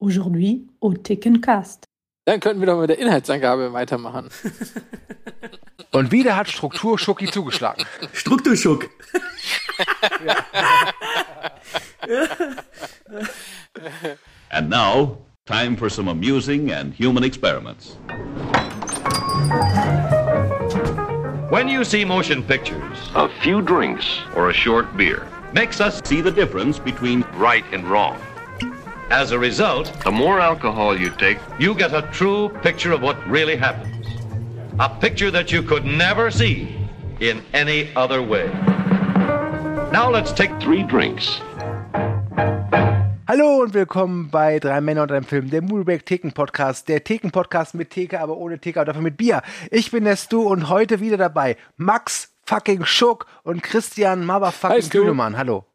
Aujourd'hui au Thekncast. Dann könnten wir doch mit der Inhaltsangabe weitermachen. Und wieder hat Struktur Schucki zugeschlagen. Strukturschuck. And now, time for some amusing and human experiments. When you see motion pictures, A few drinks or a short beer. makes us see the difference between Right and wrong. As a result, The more alcohol you take, you get a true picture of what really happens. A picture that you could never see in any other way. Now let's take three drinks. Hallo und willkommen bei Drei Männer und einem Film, der Moonbreak Theken Podcast. Der Theken Podcast mit Theke, aber ohne Theke, aber dafür mit Bier. Ich bin der Stu und heute wieder dabei Max fucking Schuck und Christian Hi, Motherfucking Stu. Kühnemann. Hallo.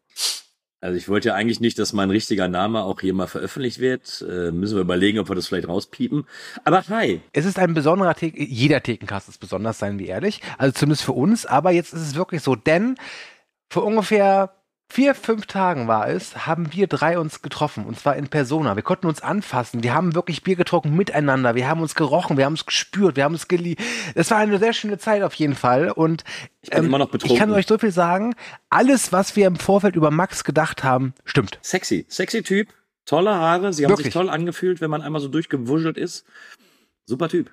Also ich wollte ja eigentlich nicht, dass mein richtiger Name auch hier mal veröffentlicht wird. Äh, müssen wir überlegen, ob wir das vielleicht rauspiepen. Aber hi. Es ist ein besonderer Theken, jeder Thekencast ist besonders, seien wir ehrlich. Also zumindest für uns, aber jetzt ist es wirklich so, denn vor ungefähr vier, fünf Tagen war es, haben wir drei uns getroffen und zwar in Persona. Wir konnten uns anfassen, wir haben wirklich Bier getrunken miteinander, wir haben uns gerochen, wir haben es gespürt, wir haben es geliebt. Es war eine sehr schöne Zeit auf jeden Fall und Ich bin immer noch ich kann betrunken. euch so viel sagen, alles, was wir im Vorfeld über Max gedacht haben, stimmt. Sexy. Sexy Typ. Tolle Haare. Sie haben Wirklich. sich toll angefühlt, wenn man einmal so durchgewuschelt ist. Super Typ.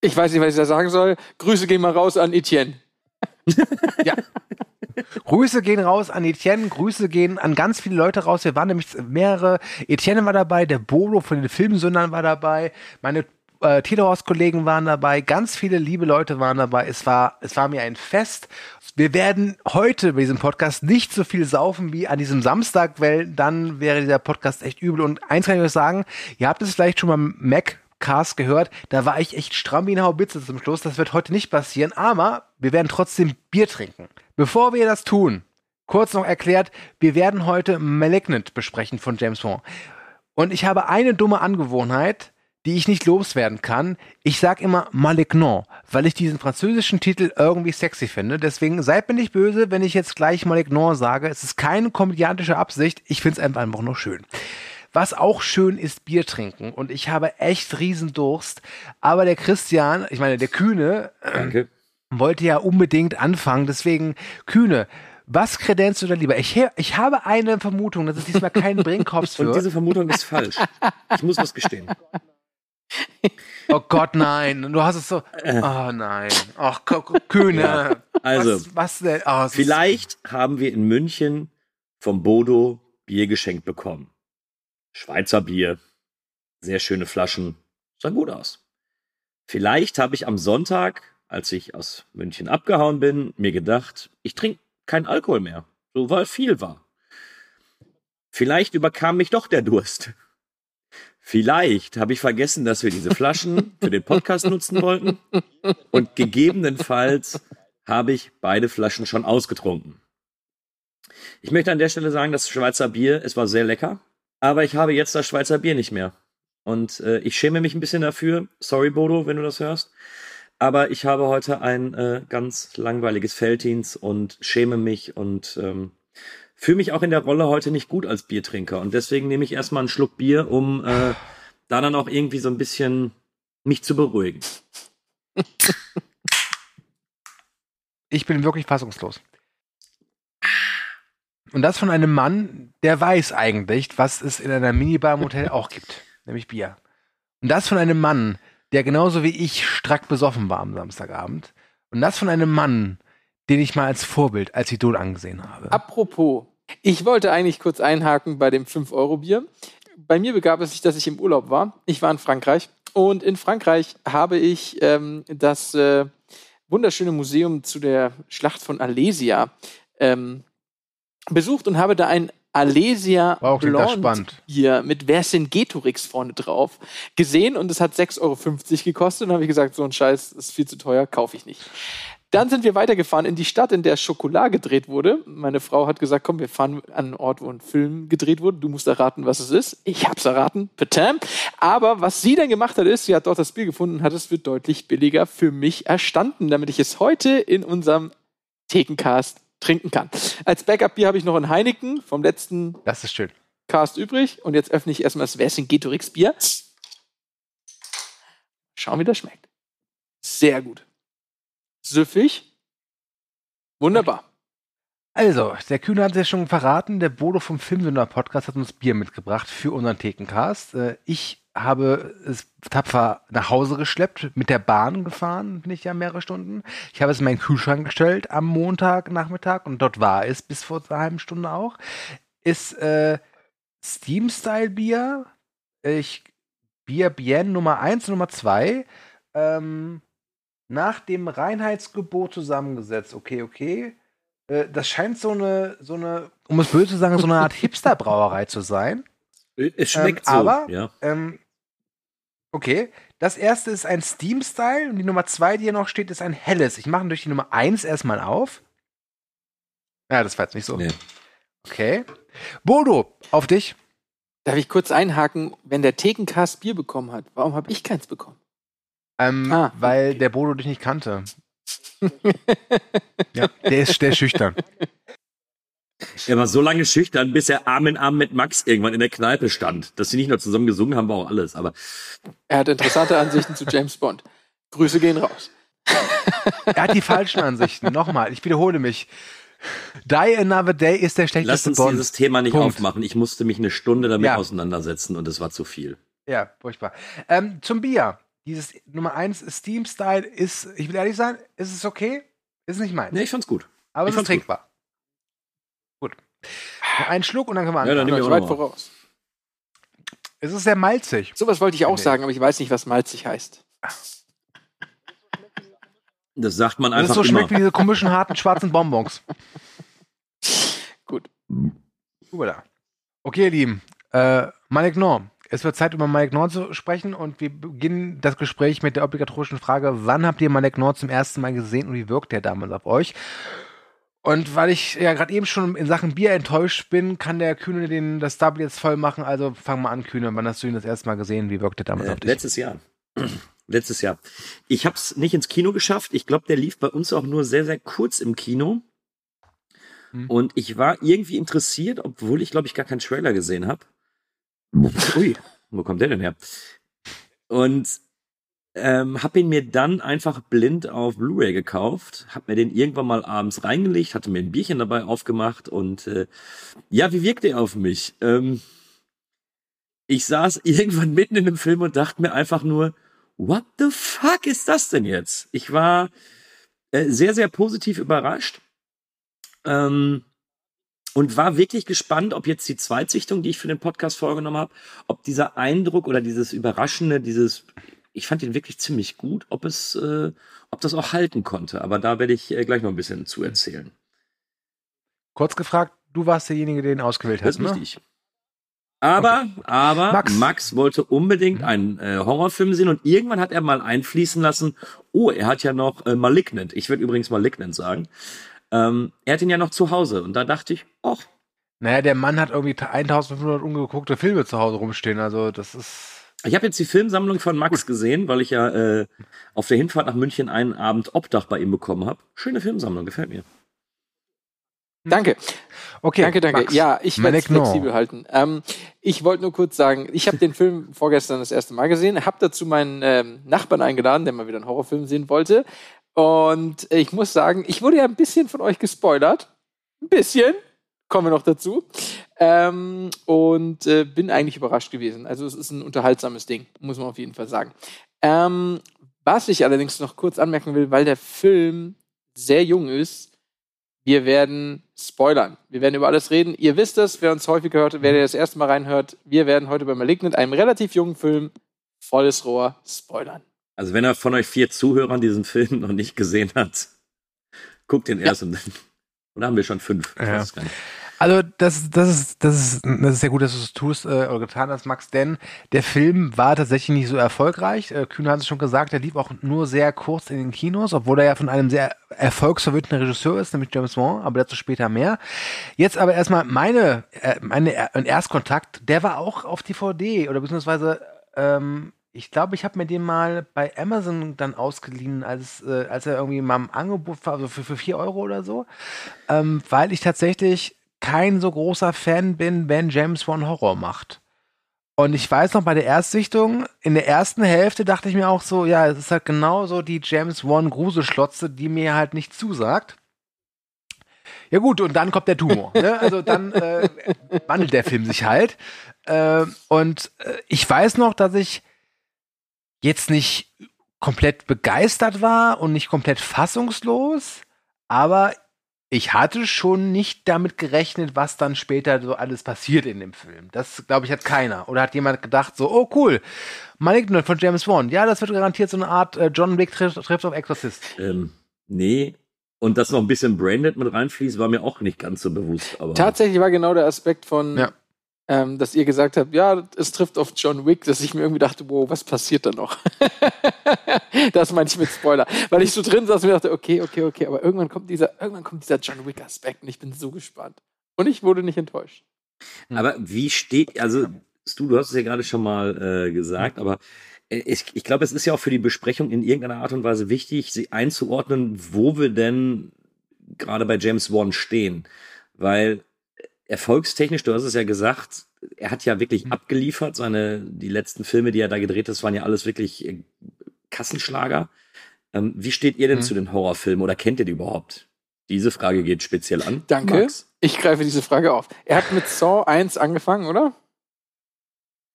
Ich weiß nicht, was ich da sagen soll. Grüße gehen mal raus an Etienne. Ja. Grüße gehen raus an Etienne, Grüße gehen an ganz viele Leute raus. Wir waren nämlich mehrere. Etienne war dabei, der Bolo von den Filmsündern war dabei, meine äh, Telehaus-Kollegen waren dabei, ganz viele liebe Leute waren dabei. Es war, es war mir ein Fest. Wir werden heute bei diesem Podcast nicht so viel saufen wie an diesem Samstag, weil dann wäre dieser Podcast echt übel. Und eins kann ich euch sagen, ihr habt es vielleicht schon mal Mac Cast gehört, da war ich echt stramm wie eine Haubitze zum Schluss. Das wird heute nicht passieren, aber wir werden trotzdem Bier trinken. Bevor wir das tun, kurz noch erklärt, wir werden heute Malignant besprechen von James Bond. Und ich habe eine dumme Angewohnheit, die ich nicht loswerden kann. Ich sag immer Malignant, weil ich diesen französischen Titel irgendwie sexy finde. Deswegen seid mir nicht böse, wenn ich jetzt gleich Malignant sage. Es ist keine komödiantische Absicht. Ich finde es einfach, nur schön. Was auch schön ist, Bier trinken. Und ich habe echt riesen Durst. Aber der Christian, ich meine, der Kühne, Danke. Wollte ja unbedingt anfangen. Deswegen, Kühne, was kredenzt du da lieber? Ich, ich habe eine Vermutung, dass es diesmal kein Brinkhoffs Und wird. diese Vermutung ist falsch. Ich muss was gestehen. Oh Gott, nein. Du hast es so. Oh nein. Ach, Kühne. Ja, also, was, was denn? Oh, es ist- Vielleicht haben wir in München vom Bodo Bier geschenkt bekommen. Schweizer Bier. Sehr schöne Flaschen. Sah gut aus. Vielleicht habe ich am Sonntag, als ich aus München abgehauen bin, mir gedacht, ich trinke keinen Alkohol mehr. So weil viel war. Vielleicht überkam mich doch der Durst. Vielleicht habe ich vergessen, dass wir diese Flaschen für den Podcast nutzen wollten. Und gegebenenfalls habe ich beide Flaschen schon ausgetrunken. Ich möchte an der Stelle sagen, das Schweizer Bier, es war sehr lecker, aber ich habe jetzt das Schweizer Bier nicht mehr. Und äh, ich schäme mich ein bisschen dafür. Sorry, Bodo, wenn du das hörst. Aber ich habe heute ein äh, ganz langweiliges Felddienst und schäme mich und ähm, fühle mich auch in der Rolle heute nicht gut als Biertrinker. Und deswegen nehme ich erstmal einen Schluck Bier, um äh, da dann auch irgendwie so ein bisschen mich zu beruhigen. Ich bin wirklich fassungslos. Und das von einem Mann, der weiß eigentlich, was es in einer Minibar im Hotel auch gibt, nämlich Bier. Und das von einem Mann, der genauso wie ich strack besoffen war am Samstagabend. Und das von einem Mann, den ich mal als Vorbild, als Idol angesehen habe. Apropos, ich wollte eigentlich kurz einhaken bei dem 5-Euro-Bier. Bei mir begab es sich, dass ich im Urlaub war. Ich war in Frankreich und in Frankreich habe ich ähm, das äh, wunderschöne Museum zu der Schlacht von Alesia ähm, besucht und habe da ein Alesia Wow, spannend. Bier mit Vercingetorix vorne drauf gesehen und es hat 6,50 Euro gekostet. Und dann habe ich gesagt, so ein Scheiß ist viel zu teuer, kaufe ich nicht. Dann sind wir weitergefahren in die Stadt, in der Schokolade gedreht wurde. Meine Frau hat gesagt, komm, wir fahren an einen Ort, wo ein Film gedreht wurde. Du musst erraten, was es ist. Ich hab's erraten, bitte. Aber was sie dann gemacht hat, ist, sie hat dort das Bier gefunden und hat es für deutlich billiger für mich erstanden, damit ich es heute in unserem Thekencast trinken kann. Als Backup-Bier habe ich noch ein Heineken vom letzten Das ist schön. Cast übrig und jetzt öffne ich erstmal das Vercingetorix Bier. Schauen, wie das schmeckt. Sehr gut. Süffig. Wunderbar. Also, der Kühne hat es ja schon verraten, der Bodo vom Filmsünder Podcast hat uns Bier mitgebracht für unseren Thekencast. Äh, Ich habe es tapfer nach Hause geschleppt, mit der Bahn gefahren, bin ich ja mehrere Stunden. Ich habe es in meinen Kühlschrank gestellt am Montagnachmittag und dort war es bis vor einer halben Stunde auch. Ist äh, Steam-Style-Bier. Ich Bier Bien Nummer 1 und Nummer 2. Ähm, nach dem Reinheitsgebot zusammengesetzt. Okay, okay. Äh, das scheint so eine, so eine, um es böse zu sagen, so eine Art Hipster-Brauerei zu sein. Es schmeckt Ähm, so. aber- ja. Ähm, okay. Das erste ist ein Steam-Style und die Nummer zwei, die hier noch steht, ist ein helles. Ich mache durch die Nummer eins erstmal auf. Ja, das war jetzt nicht so. Nee. Okay. Bodo, auf dich. Darf ich kurz einhaken, wenn der Thekencast Bier bekommen hat, warum habe ich keins bekommen? Ähm, Ah, weil okay. der Bodo dich nicht kannte. ja, der ist, der ist schüchtern. Er war so lange schüchtern, bis er Arm in Arm mit Max irgendwann in der Kneipe stand. Dass sie nicht nur zusammen gesungen haben, war auch alles. Aber Er hat interessante Ansichten zu James Bond. Grüße gehen raus. Er hat die falschen Ansichten. Nochmal, ich wiederhole mich. Die Another Day ist der lass schlechteste uns Bond. dieses Thema nicht Punkt. aufmachen. Ich musste mich eine Stunde damit Ja. auseinandersetzen und es war zu viel. Ja, furchtbar. Ähm, zum Bier. Dieses Nummer 1 Steam Style ist, ich will ehrlich sein, ist es okay? Ist nicht meins. Nee, ich fand's gut. aber ich es ist trinkbar. Gut. Einen Schluck und dann können wir Ja, dann anfangen. nehmen Ich wir voraus. es ist sehr malzig. Sowas wollte ich auch Nee. sagen, aber ich weiß nicht, was malzig heißt. Das sagt man Das einfach ist so immer. schmeckt wie diese komischen, harten, schwarzen Bonbons. Gut. Voilà. Okay, ihr Lieben. Äh, Malik Norm. Es wird Zeit, über Malik Norm zu sprechen und wir beginnen das Gespräch mit der obligatorischen Frage, wann habt ihr Malik Norm zum ersten Mal gesehen und wie wirkt er damals auf euch? Und weil ich ja gerade eben schon in Sachen Bier enttäuscht bin, kann der Kühne den, das Double jetzt voll machen. Also fang mal an, Kühne. Wann hast du ihn das erste Mal gesehen? Wie wirkt er damals Äh, auf dich? letztes Jahr. letztes Jahr. Ich habe es nicht ins Kino geschafft. Ich glaube, der lief bei uns auch nur sehr, sehr kurz im Kino. Hm. Und ich war irgendwie interessiert, obwohl ich, glaube ich, gar keinen Trailer gesehen habe. Ui, wo kommt der denn her? Und ähm, habe ihn mir dann einfach blind auf Blu-ray gekauft, habe mir den irgendwann mal abends reingelegt, hatte mir ein Bierchen dabei aufgemacht und äh, ja, wie wirkt der auf mich? Ähm, ich saß irgendwann mitten in dem Film und dachte mir einfach nur, what the fuck ist das denn jetzt? Ich war äh, sehr, sehr positiv überrascht ähm, und war wirklich gespannt, ob jetzt die Zweitsichtung, die ich für den Podcast vorgenommen habe, ob dieser Eindruck oder dieses Überraschende, dieses, ich fand ihn wirklich ziemlich gut, ob es, äh, ob das auch halten konnte. Aber da werde ich äh, gleich noch ein bisschen zu erzählen. Kurz gefragt, du warst derjenige, der ihn ausgewählt Das hat, ist ne? richtig. Aber, aber Max. Max. wollte unbedingt einen äh, Horrorfilm sehen und irgendwann hat er mal einfließen lassen, oh, er hat ja noch äh, Malignant. Ich würde übrigens Malignant sagen. Ähm, er hat ihn ja noch zu Hause und da dachte ich, ach, Naja, der Mann hat irgendwie 1500 ungeguckte Filme zu Hause rumstehen. Also das ist... ich habe jetzt die Filmsammlung von Max gesehen, weil ich ja äh, auf der Hinfahrt nach München einen Abend Obdach bei ihm bekommen habe. Schöne Filmsammlung, gefällt mir. Danke. Okay, danke, danke. Max. Ja, ich werde es flexibel halten. Ähm, ich wollte nur kurz sagen, ich habe den Film vorgestern das erste Mal gesehen, habe dazu meinen ähm, Nachbarn eingeladen, der mal wieder einen Horrorfilm sehen wollte. Und ich muss sagen, ich wurde ja ein bisschen von euch gespoilert. Ein bisschen. Kommen wir noch dazu. Ähm, und äh, bin eigentlich überrascht gewesen. Also es ist ein unterhaltsames Ding, muss man auf jeden Fall sagen. Ähm, was ich allerdings noch kurz anmerken will, weil der Film sehr jung ist, wir werden spoilern. Wir werden über alles reden. Ihr wisst es, wer uns häufig hört, wer das erste Mal reinhört. Wir werden heute bei Malignant, einem relativ jungen Film, volles Rohr spoilern. Also wenn er von euch vier Zuhörern diesen Film noch nicht gesehen hat, guckt den erst und dann. Oder haben wir schon fünf? Ja. Also das, das, ist, das, ist, das ist sehr gut, dass du es tust äh, oder getan hast, Max, denn der Film war tatsächlich nicht so erfolgreich. Äh, Kühne hat es schon gesagt, er lief auch nur sehr kurz in den Kinos, obwohl er ja von einem sehr erfolgsverwöhnten Regisseur ist, nämlich James Wan, aber dazu später mehr. Jetzt aber erstmal meine, äh, meine mein Erstkontakt, der war auch auf DVD oder beziehungsweise ähm, ich glaube, ich habe mir den mal bei Amazon dann ausgeliehen, als, äh, als er irgendwie mal im Angebot war, also für, für 4 Euro oder so, ähm, weil ich tatsächlich kein so großer Fan bin, wenn James Wan Horror macht. Und ich weiß noch, bei der Erstsichtung, in der ersten Hälfte dachte ich mir auch so, ja, es ist halt genau so die James Wan Gruselschlotze, die mir halt nicht zusagt. Ja gut, und dann kommt der Tumor. ne? Also dann äh, wandelt der Film sich halt. Äh, und äh, ich weiß noch, dass ich jetzt nicht komplett begeistert war und nicht komplett fassungslos, aber ich hatte schon nicht damit gerechnet, was dann später so alles passiert in dem Film. Das, glaube ich, hat keiner. Oder hat jemand gedacht so, oh cool, Malignant von James Wan. Ja, das wird garantiert so eine Art äh, John Wick trifft, trifft auf Exorcist. Ähm, nee. Und dass noch ein bisschen Branded mit reinfließt, war mir auch nicht ganz so bewusst. Aber Tatsächlich war genau der Aspekt von, Ja. Ähm, dass ihr gesagt habt, ja, es trifft auf John Wick, dass ich mir irgendwie dachte, wow, was passiert da noch? das meine ich mit Spoiler. Weil ich so drin saß und mir dachte, okay, okay, okay, aber irgendwann kommt dieser, irgendwann kommt dieser John Wick-Aspekt und ich bin so gespannt. Und ich wurde nicht enttäuscht. Aber wie steht, also Stu, du hast es ja gerade schon mal äh, gesagt, aber äh, ich, ich glaube, es ist ja auch für die Besprechung in irgendeiner Art und Weise wichtig, sie einzuordnen, wo wir denn gerade bei James Wan stehen. Weil erfolgstechnisch, du hast es ja gesagt, er hat ja wirklich abgeliefert. Seine, die letzten Filme, die er da gedreht hat, waren ja alles wirklich äh, Kassenschlager. Ähm, wie steht ihr denn Mhm. zu den Horrorfilmen oder kennt ihr die überhaupt? Diese Frage geht speziell an. Danke. Max. Ich greife diese Frage auf. Er hat mit Saw 1 angefangen, oder?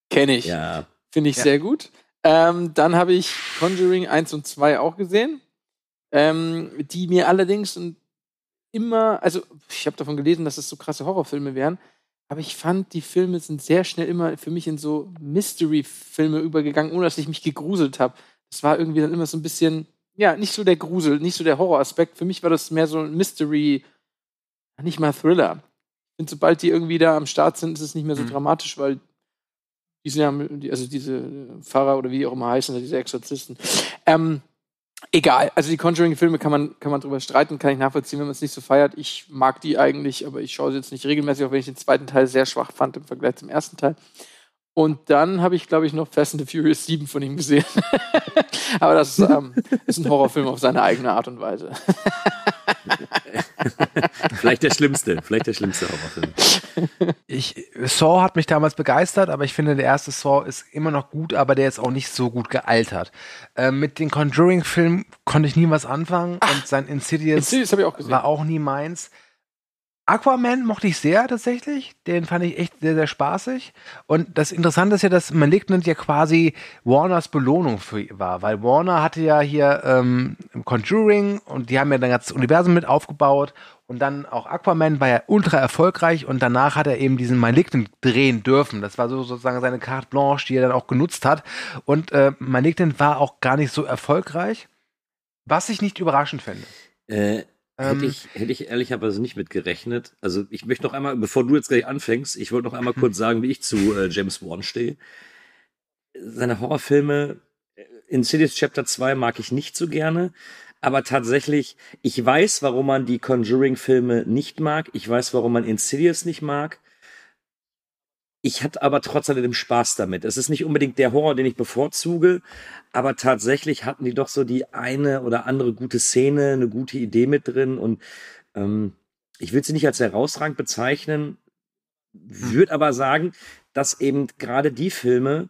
Kenne ich. Ja, Finde ich Ja. sehr gut. Ähm, dann habe ich Conjuring 1 und 2 auch gesehen. Ähm, die mir allerdings und immer, also ich habe davon gelesen, dass es so krasse Horrorfilme wären, aber ich fand, die Filme sind sehr schnell immer für mich in so Mystery-Filme übergegangen, ohne dass ich mich gegruselt habe. Das war irgendwie dann immer so ein bisschen, ja, nicht so der Grusel, nicht so der Horroraspekt. Für mich war das mehr so ein Mystery, nicht mal Thriller. Finde, sobald die irgendwie da am Start sind, ist es nicht mehr so Mhm. dramatisch, weil diese, haben- die- also diese Pfarrer oder wie die auch immer heißen, diese Exorzisten. Ähm, egal, also die Conjuring-Filme kann man, kann man drüber streiten, kann ich nachvollziehen, wenn man es nicht so feiert. Ich mag die eigentlich, aber ich schaue sie jetzt nicht regelmäßig, auch wenn ich den zweiten Teil sehr schwach fand im Vergleich zum ersten Teil. Und dann habe ich, glaube ich, noch Fast and the Furious 7 von ihm gesehen. aber das ähm, ist ein Horrorfilm auf seine eigene Art und Weise. vielleicht der schlimmste, vielleicht der schlimmste Horrorfilm. Ich, Saw hat mich damals begeistert, aber ich finde, der erste Saw ist immer noch gut, aber der ist auch nicht so gut gealtert. Ähm, mit den Conjuring-Filmen konnte ich nie was anfangen und sein Insidious Insidious auch war auch nie meins. Aquaman mochte ich sehr tatsächlich. Den fand ich echt sehr, sehr spaßig. Und das Interessante ist ja, dass Malignant ja quasi Warners Belohnung für war, weil Warner hatte ja hier ähm, Conjuring und die haben ja dann das Universum mit aufgebaut und dann auch Aquaman war ja ultra erfolgreich und danach hat er eben diesen Malignant drehen dürfen. Das war so sozusagen seine Carte Blanche, die er dann auch genutzt hat. Und äh, Malignant war auch gar nicht so erfolgreich, was ich nicht überraschend finde. Äh, Ähm, hätte, ich, hätte ich ehrlicherweise nicht mit gerechnet. Also ich möchte noch einmal, bevor du jetzt gleich anfängst, ich wollte noch einmal kurz sagen, wie ich zu äh, James Wan stehe. Seine Horrorfilme, äh, Insidious Chapter 2 mag ich nicht so gerne, aber tatsächlich, ich weiß, warum man die Conjuring-Filme nicht mag, ich weiß, warum man Insidious nicht mag. Ich hatte aber trotz alledem Spaß damit. Es ist nicht unbedingt der Horror, den ich bevorzuge, aber tatsächlich hatten die doch so die eine oder andere gute Szene, eine gute Idee mit drin und ähm, ich will sie nicht als herausragend bezeichnen, würde aber sagen, dass eben gerade die Filme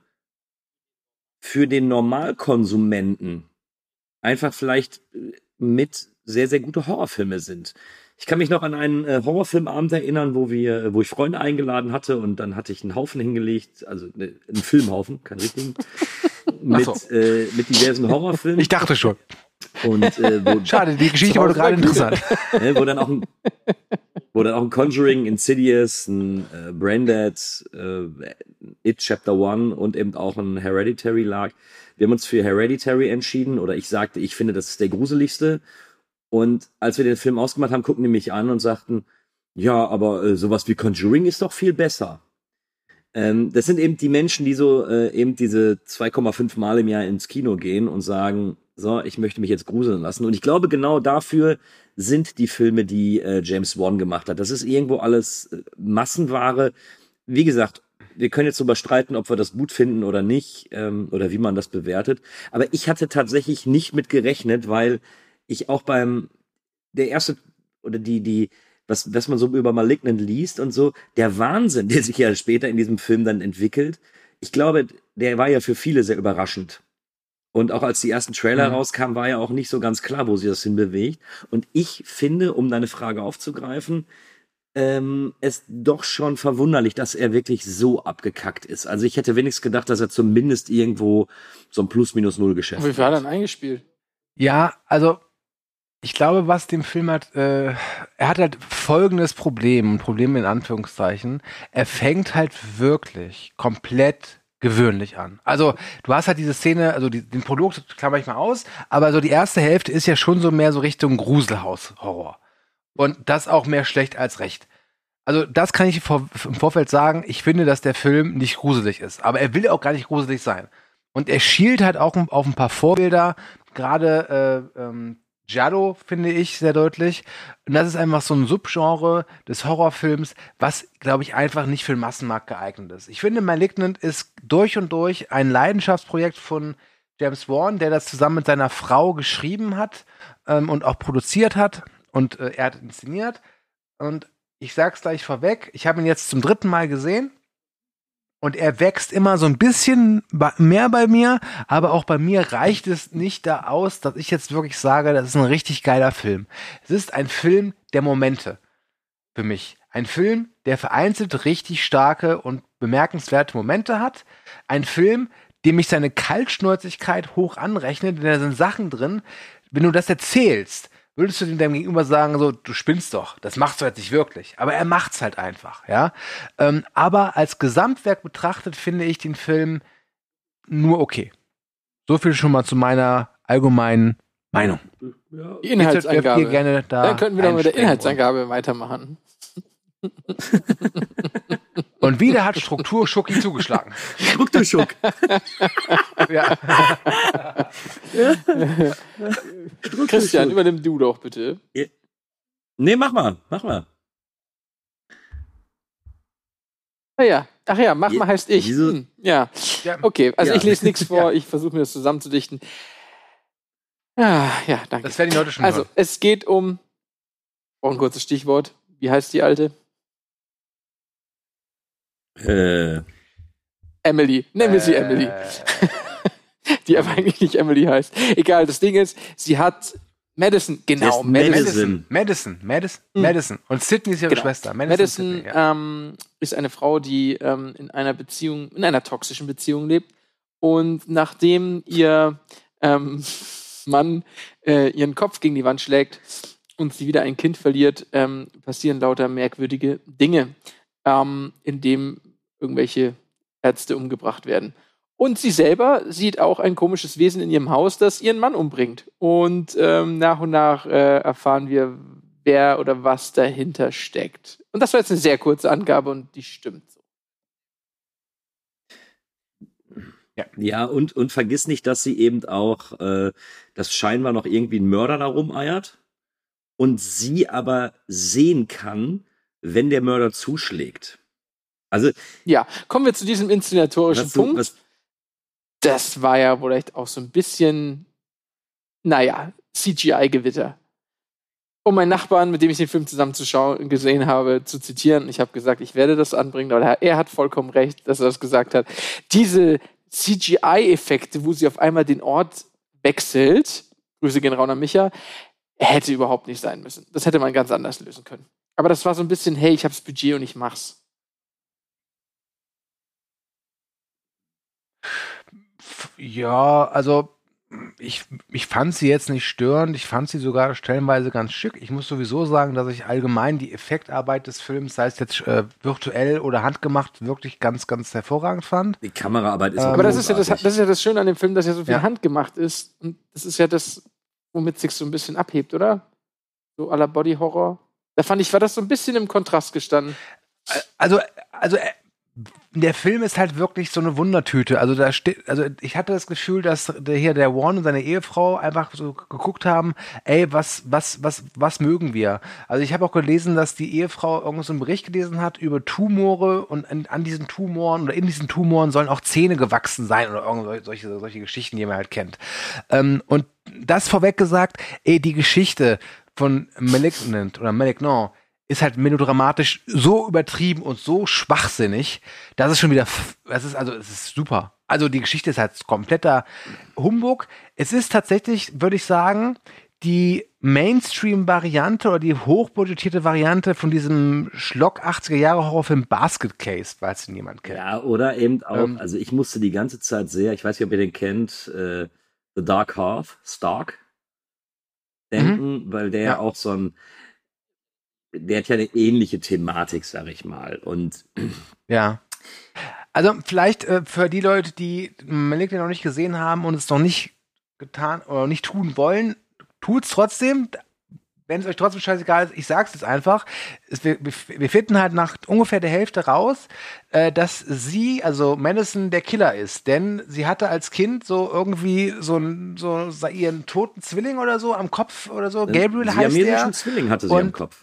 für den Normalkonsumenten einfach vielleicht äh, mit sehr, sehr gute Horrorfilme sind. Ich kann mich noch an einen äh, Horrorfilmabend erinnern, wo wir, äh, wo ich Freunde eingeladen hatte und dann hatte ich einen Haufen hingelegt, also ne, einen Filmhaufen, keinen richtigen, mit, so. äh, mit diversen Horrorfilmen. Ich dachte schon. und äh, wo, Schade, die Geschichte wurde gerade interessant. ne, wo dann auch ein, wo dann auch ein Conjuring, Insidious, ein äh, Braindead, äh, It Chapter One und eben auch ein Hereditary lag. Wir haben uns für Hereditary entschieden oder ich sagte, ich finde, das ist der gruseligste. Und als wir den Film ausgemacht haben, guckten die mich an und sagten, ja, aber äh, sowas wie Conjuring ist doch viel besser. Ähm, das sind eben die Menschen, die so äh, eben diese 2,5 Mal im Jahr ins Kino gehen und sagen, so, ich möchte mich jetzt gruseln lassen. Und ich glaube, genau dafür sind die Filme, die äh, James Wan gemacht hat. Das ist irgendwo alles äh, Massenware. Wie gesagt, wir können jetzt darüber streiten, ob wir das gut finden oder nicht, ähm, oder wie man das bewertet. Aber ich hatte tatsächlich nicht mit gerechnet, weil ich auch beim der erste oder die die was, was man so über Malignant liest und so, der Wahnsinn, der sich ja später in diesem Film dann entwickelt, ich glaube, der war ja für viele sehr überraschend. Und auch als die ersten Trailer Mhm. rauskamen, war ja auch nicht so ganz klar, wo sie das hinbewegt. Und ich finde, um deine Frage aufzugreifen, ähm, es doch schon verwunderlich, dass er wirklich so abgekackt ist. Also ich hätte wenigstens gedacht, dass er zumindest irgendwo so ein Plus-Minus-Null-Geschäft Und wie viel hat er hat. denn eingespielt? Ja, also ich glaube, was dem Film hat, äh, er hat halt folgendes Problem, ein Problem in Anführungszeichen. Er fängt halt wirklich komplett gewöhnlich an. Also du hast halt diese Szene, also die, den Produkt klammer ich mal aus, aber so die erste Hälfte ist ja schon so mehr so Richtung Gruselhaus-Horror. Und das auch mehr schlecht als recht. Also das kann ich vor, im Vorfeld sagen. Ich finde, dass der Film nicht gruselig ist. Aber er will auch gar nicht gruselig sein. Und er schielt halt auch auf ein paar Vorbilder. Gerade äh, ähm, Giallo finde ich sehr deutlich. Und das ist einfach so ein Subgenre des Horrorfilms, was, glaube ich, einfach nicht für den Massenmarkt geeignet ist. Ich finde, Malignant ist durch und durch ein Leidenschaftsprojekt von James Wan, der das zusammen mit seiner Frau geschrieben hat ähm, und auch produziert hat. Und äh, er hat inszeniert. Und ich sag's gleich vorweg, ich habe ihn jetzt zum dritten Mal gesehen. Und er wächst immer so ein bisschen mehr bei mir, aber auch bei mir reicht es nicht da aus, dass ich jetzt wirklich sage, das ist ein richtig geiler Film. Es ist ein Film der Momente für mich. Ein Film, der vereinzelt richtig starke und bemerkenswerte Momente hat. Ein Film, dem ich seine Kaltschnäuzigkeit hoch anrechne, denn da sind Sachen drin. Wenn du das erzählst, würdest du dem Gegenüber sagen, so, du spinnst doch, das machst du jetzt nicht wirklich. Aber er macht's halt einfach, ja. Ähm, aber als Gesamtwerk betrachtet finde ich den Film nur okay. So viel schon mal zu meiner allgemeinen Meinung. Ihr Inhaltsangabe. gerne da Dann könnten wir doch mit der Inhaltsangabe weitermachen. Und wieder hat Struktur Schucki zugeschlagen. Guck du Schuck. ja. Christian, übernimm du doch bitte. Nee, mach mal, mach mal. Ah ja, ach ja, mach Je- mal heißt ich. wieso- Hm, ja, Ja. okay. Also Ja. ich lese nichts vor, ich versuche mir das zusammenzudichten. Ja, ja, danke. Das werden die Leute schon Also, hören. es geht um. Oh, ein kurzes Stichwort. Wie heißt die alte? Äh, Emily. Nennen wir sie Äh, Emily. Die aber eigentlich nicht Emily heißt. Egal, das Ding ist, sie hat Madison, genau, Madison. Madison. Madison, Madison, Madison, Hm. Madison. Und Sydney ist ihre Genau. Schwester. Madison Sydney, ja. ähm, ist eine Frau, die ähm, in einer Beziehung, in einer toxischen Beziehung lebt. Und nachdem ihr ähm, Mann äh, ihren Kopf gegen die Wand schlägt und sie wieder ein Kind verliert, ähm, passieren lauter merkwürdige Dinge, ähm, in dem irgendwelche Ärzte umgebracht werden. Und sie selber sieht auch ein komisches Wesen in ihrem Haus, das ihren Mann umbringt. Und ähm, nach und nach äh, erfahren wir, wer oder was dahinter steckt. Und das war jetzt eine sehr kurze Angabe und die stimmt so. ja, und, und vergiss nicht, dass sie eben auch, äh, dass scheinbar noch irgendwie ein Mörder da rumeiert und sie aber sehen kann, wenn der Mörder zuschlägt. Also, Ja, kommen wir zu diesem inszenatorischen du, Punkt. was, das war ja vielleicht auch so ein bisschen, naja, CGI-Gewitter. Um meinen Nachbarn, mit dem ich den Film zusammen zu schauen, gesehen habe, zu zitieren, ich habe gesagt, ich werde das anbringen, aber er- hat vollkommen recht, dass er das gesagt hat. Diese CGI-Effekte, wo sie auf einmal den Ort wechselt, Grüße gehen raus an Micha, hätte überhaupt nicht sein müssen. Das hätte man ganz anders lösen können. Aber das war so ein bisschen, hey, ich habe das Budget und ich mach's. Ja, also ich, ich fand sie jetzt nicht störend, ich fand sie sogar stellenweise ganz schick. Ich muss sowieso sagen, dass ich allgemein die Effektarbeit des Films, sei es jetzt äh, virtuell oder handgemacht, wirklich ganz, ganz hervorragend fand. die Kameraarbeit ist Ähm, auch Aber das ist, ja das, das ist ja das Schöne an dem Film, dass ja so viel Ja. handgemacht ist. Und das ist ja das, womit sich so ein bisschen abhebt, oder? So à la Body Horror. Da fand ich, war das so ein bisschen im Kontrast gestanden. Also, also äh, der Film ist halt wirklich so eine Wundertüte. Also da steht, also ich hatte das Gefühl, dass der hier der Warren und seine Ehefrau einfach so geguckt haben, ey, was, was, was, was mögen wir? Also ich habe auch gelesen, dass die Ehefrau irgendwo so einen Bericht gelesen hat über Tumore und an, an diesen Tumoren oder in diesen Tumoren sollen auch Zähne gewachsen sein oder irgendwelche solche, solche Geschichten, die man halt kennt. Ähm, und das vorweg gesagt, ey, die Geschichte von Malignant oder Malignant ist halt melodramatisch so übertrieben und so schwachsinnig, dass es schon wieder, das ist also, es ist super. Also die Geschichte ist halt kompletter Humbug. Es ist tatsächlich, würde ich sagen, die Mainstream-Variante oder die hochbudgetierte Variante von diesem Schlock 80er Jahre Horrorfilm Basket Case, falls ihn jemand kennt. Ja, oder eben auch, Ähm. also ich musste die ganze Zeit sehr, ich weiß nicht, ob ihr den kennt, äh, The Dark Half, Stark, denken, weil der Mhm. Ja. auch so ein, der hat ja eine ähnliche Thematik, sag ich mal. Und Ja. Also vielleicht äh, für die Leute, die Malignant noch nicht gesehen haben und es noch nicht getan oder nicht tun wollen, tut's trotzdem. Wenn es euch trotzdem scheißegal ist, ich sag's jetzt einfach. Es, wir, wir finden halt nach ungefähr der Hälfte raus, äh, dass sie, also Madison, der Killer ist. Denn sie hatte als Kind so irgendwie so, ein, so ihren toten Zwilling oder so am Kopf oder so. Gabriel heißt der. Zwilling hatte sie Und- am Kopf.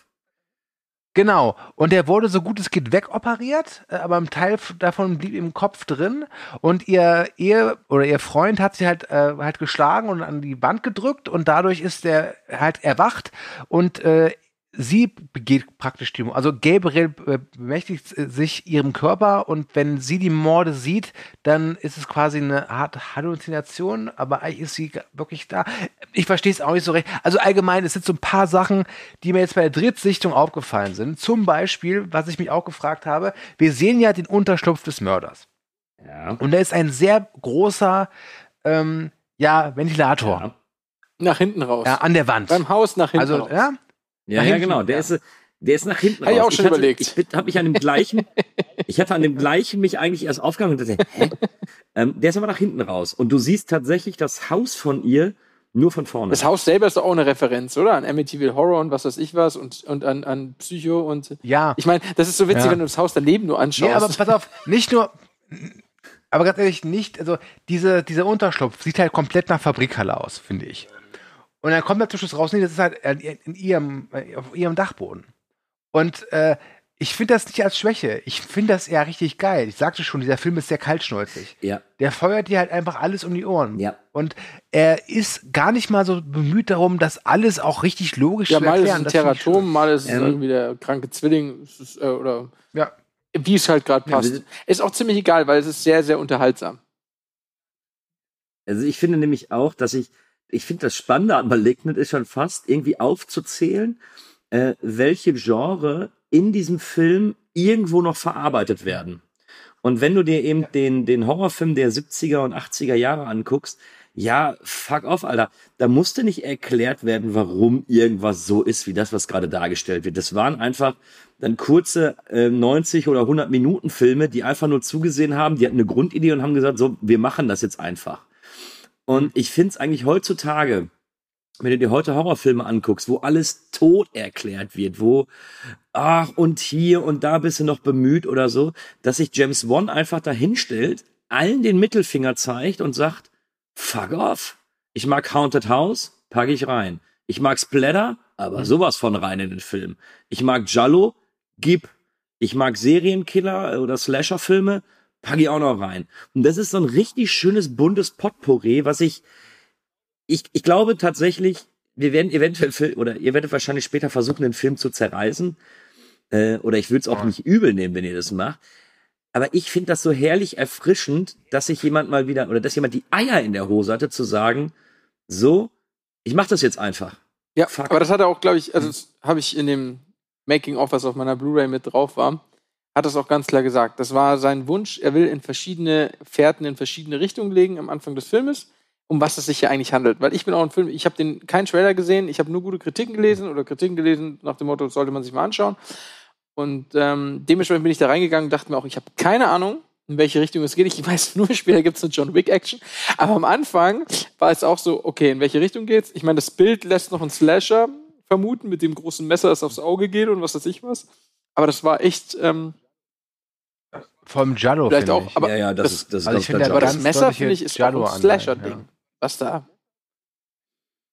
Genau. Und der wurde so gut es geht wegoperiert, äh, aber ein Teil davon blieb im Kopf drin. Und ihr Ehe oder ihr Freund hat sie halt, äh, halt geschlagen und an die Wand gedrückt und dadurch ist der halt erwacht und äh, sie begeht praktisch die Morde. Also Gabriel bemächtigt sich ihrem Körper und wenn sie die Morde sieht, dann ist es quasi eine Art Halluzination, aber eigentlich ist sie wirklich da. Ich verstehe es auch nicht so recht. Also allgemein, es sind so ein paar Sachen, die mir jetzt bei der Drittsichtung aufgefallen sind. Zum Beispiel, was ich mich auch gefragt habe, wir sehen ja den Unterschlupf des Mörders. Ja. Und da ist ein sehr großer ähm, ja, Ventilator Ja. Nach hinten raus. ja, an der Wand. Beim Haus nach hinten Also, raus. ja, Ja, ja, genau. Der ja. ist, der ist nach hinten Hab ich raus. auch schon hatte, überlegt. Ich habe mich an dem gleichen, ich hatte an dem gleichen mich eigentlich erst aufgegangen und dachte, hä? ähm, der ist aber nach hinten raus. Und du siehst tatsächlich das Haus von ihr nur von vorne. Das Haus selber ist doch auch eine Referenz, oder? An Amityville Horror und was weiß ich was und, und an, an Psycho und. ja. Ich meine, das ist so witzig, Ja. wenn du das Haus daneben nur anschaust. Nee, aber pass auf, nicht nur, aber ganz ehrlich, nicht, also diese, dieser Unterschlupf sieht halt komplett nach Fabrikhalle aus, finde ich. Und dann kommt er zum Schluss raus, nee, das ist halt in ihrem, äh, auf ihrem Dachboden. Und äh, ich finde das nicht als Schwäche. Ich finde das eher richtig geil. Ich sagte schon, dieser Film ist sehr kaltschnäuzig. ja, Der feuert dir halt einfach alles um die Ohren. ja. Und er ist gar nicht mal so bemüht darum, das alles auch richtig logisch ja, zu mal ist es erklären. ein Teratom, mal ist es Ähm. irgendwie der kranke Zwilling ist, äh, oder. Ja. wie es halt gerade Ja, passt. wir- ist auch ziemlich egal, weil es ist sehr, sehr unterhaltsam. Also ich finde nämlich auch, dass ich, ich finde das Spannende an Malignant ist schon fast irgendwie aufzuzählen, äh, welche Genre in diesem Film irgendwo noch verarbeitet werden. Und wenn du dir eben den, den Horrorfilm der 70er und 80er Jahre anguckst, ja, fuck off, Alter. Da musste nicht erklärt werden, warum irgendwas so ist, wie das, was gerade dargestellt wird. Das waren einfach dann kurze äh, 90 oder 100 Minuten Filme, die einfach nur zugesehen haben, die hatten eine Grundidee und haben gesagt, so, wir machen das jetzt einfach. Und ich finde es eigentlich heutzutage, wenn du dir heute Horrorfilme anguckst, wo alles tot erklärt wird, wo, ach, und hier und da bist du noch bemüht oder so, dass sich James Wan einfach dahinstellt, allen den Mittelfinger zeigt und sagt, fuck off. Ich mag Haunted House, packe ich rein. Ich mag Splatter, aber sowas von rein in den Film. Ich mag Jallo, gib. Ich mag Serienkiller oder Slasher-Filme, packe ich auch noch rein. Und das ist so ein richtig schönes buntes Potpourri, was ich, ich, ich glaube tatsächlich, wir werden eventuell, oder ihr werdet wahrscheinlich später versuchen, den Film zu zerreißen. Äh, oder ich würde es auch nicht übel nehmen, wenn ihr das macht. Aber ich finde das so herrlich erfrischend, dass sich jemand mal wieder, oder dass jemand die Eier in der Hose hatte, zu sagen, so, ich mach das jetzt einfach. Ja, Fuck. aber das hat er auch, glaube ich, also das habe ich in dem Making-of, was auf meiner Blu-ray mit drauf war, hat das auch ganz klar gesagt. Das war sein Wunsch, er will in verschiedene Fährten in verschiedene Richtungen legen am Anfang des Filmes, um was es sich hier eigentlich handelt. Weil ich bin auch ein Film, ich habe den keinen Trailer gesehen, ich habe nur gute Kritiken gelesen oder Kritiken gelesen nach dem Motto, sollte man sich mal anschauen. Und ähm, dementsprechend bin ich da reingegangen und dachte mir auch, ich habe keine Ahnung, in welche Richtung es geht. Ich weiß nur, später gibt es eine John Wick-Action. Aber am Anfang war es auch so, okay, in welche Richtung geht's? Ich meine, das Bild lässt noch einen Slasher vermuten, mit dem großen Messer, das aufs Auge geht und was weiß ich was. Aber das war echt, ähm, Vom Giallo, Vielleicht finde auch, ich. aber ja, ja, das, das- ist, das ist also ich finde, aber das Messer, finde ich, ist auch ein Slasher-Ding. ja. Was da?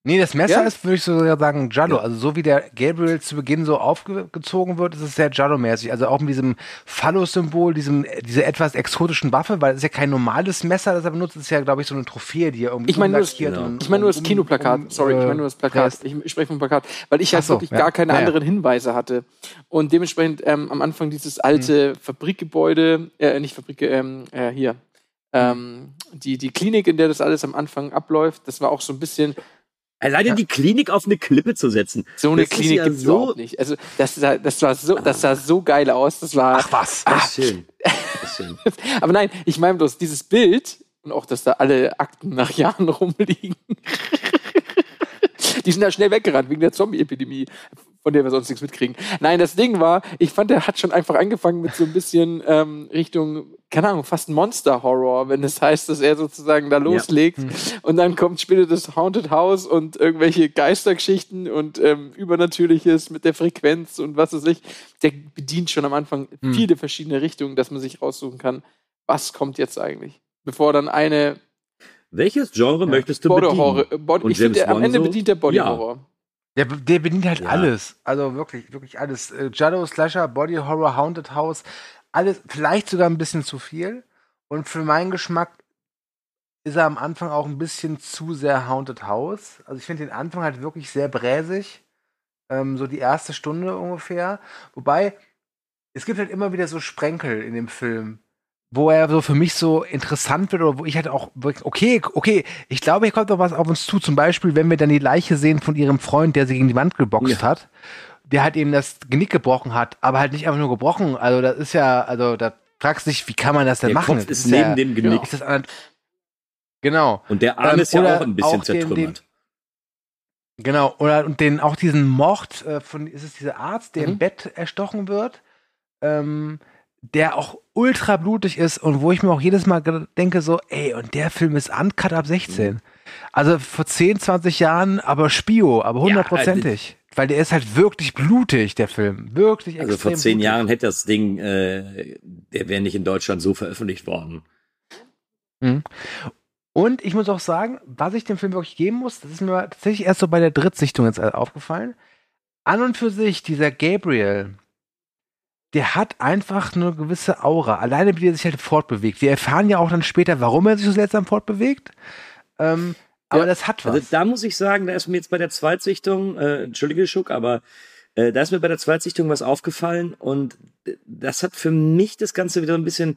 Nee, das Messer Ja? ist, würde ich sogar sagen, Giallo. Also so wie der Gabriel zu Beginn so aufgezogen wird, ist es sehr Giallo-mäßig. Also auch mit diesem Phallus-Symbol, diesem, diese etwas exotischen Waffe, weil es ist ja kein normales Messer, das er benutzt, es ist ja, glaube ich, so eine Trophäe, die er irgendwie Ich meine nur das- umlackiert genau. und Ich meine nur das Kinoplakat. um, Sorry, ich äh, meine nur das Plakat. Ich, ich spreche vom Plakat, weil ich halt Ach so, wirklich ja. gar keine Ja, ja. anderen Hinweise hatte. Und dementsprechend ähm, am Anfang dieses alte Mhm. Fabrikgebäude, äh, nicht Fabrik, ähm, äh, hier, ähm, die, die Klinik, in der das alles am Anfang abläuft, das war auch so ein bisschen, Alleine die Klinik auf eine Klippe zu setzen. so eine Das Klinik ja gibt's so- überhaupt nicht. Also das, sah- das war so, das sah so geil aus. Das war, Ach was. Das ist schön. Das ist schön. aber nein, ich meine bloß dieses Bild und auch, dass da alle Akten nach Jahren rumliegen. Die sind da schnell weggerannt wegen der Zombie-Epidemie, von der wir sonst nichts mitkriegen. Nein, das Ding war, ich fand, der hat schon einfach angefangen mit so ein bisschen ähm, Richtung, keine Ahnung, fast Monster-Horror, wenn es heißt, dass er sozusagen da loslegt. Und dann kommt später das Haunted House und irgendwelche Geistergeschichten und ähm, Übernatürliches mit der Frequenz und was weiß ich. Der bedient schon am Anfang viele verschiedene Richtungen, dass man sich raussuchen kann, was kommt jetzt eigentlich. Bevor dann eine Welches Genre möchtest du Body bedienen? Horror. äh, Body, Und ich finde, James am Ende bedient der Body Ja. Horror. Der, der bedient halt Ja. alles. Also wirklich, wirklich alles. Äh, Giallo, Slasher, Body Horror, Haunted House, alles, vielleicht sogar ein bisschen zu viel. Und für meinen Geschmack ist er am Anfang auch ein bisschen zu sehr Haunted House. Also ich finde den Anfang halt wirklich sehr bräsig. Ähm, so die erste Stunde ungefähr. Wobei, es gibt halt immer wieder so Sprenkel in dem Film, wo er so für mich so interessant wird oder wo ich halt auch wirklich, okay, okay, ich glaube, hier kommt noch was auf uns zu. Zum Beispiel, wenn wir dann die Leiche sehen von ihrem Freund, der sie gegen die Wand geboxt Ja. hat, der halt eben das Genick gebrochen hat, aber halt nicht einfach nur gebrochen. Also das ist ja, also da fragst du dich, wie kann man das denn Der machen? Kopf Das ist neben ja, dem Genick. Ist das an, genau. Und der Arm Ähm, ist ja auch ein bisschen auch den- zertrümmert. Genau, oder und den auch diesen Mord äh, von, ist es dieser Arzt, der Mhm. im Bett erstochen wird, ähm, der auch ultra blutig ist und wo ich mir auch jedes Mal denke so, ey, und der Film ist uncut ab 16. Mhm. Also vor 10, 20 Jahren, aber Spio, aber hundertprozentig. Weil der ist halt wirklich blutig, der Film. Wirklich Also vor zehn blutig. Jahren hätte das Ding, äh, der wäre nicht in Deutschland so veröffentlicht worden. Und ich muss auch sagen, was ich dem Film wirklich geben muss, das ist mir tatsächlich erst so bei der Drittsichtung jetzt äh, aufgefallen. An und für sich, dieser Gabriel, der hat einfach eine gewisse Aura. Alleine, wie er sich halt fortbewegt. Wir erfahren ja auch dann später, warum er sich so seltsam fortbewegt. Ähm, aber Ja, das hat was. Also da muss ich sagen, da ist mir jetzt bei der Zweitsichtung, äh, entschuldige Schuck, aber äh, da ist mir bei der Zweitsichtung was aufgefallen und das hat für mich das Ganze wieder ein bisschen.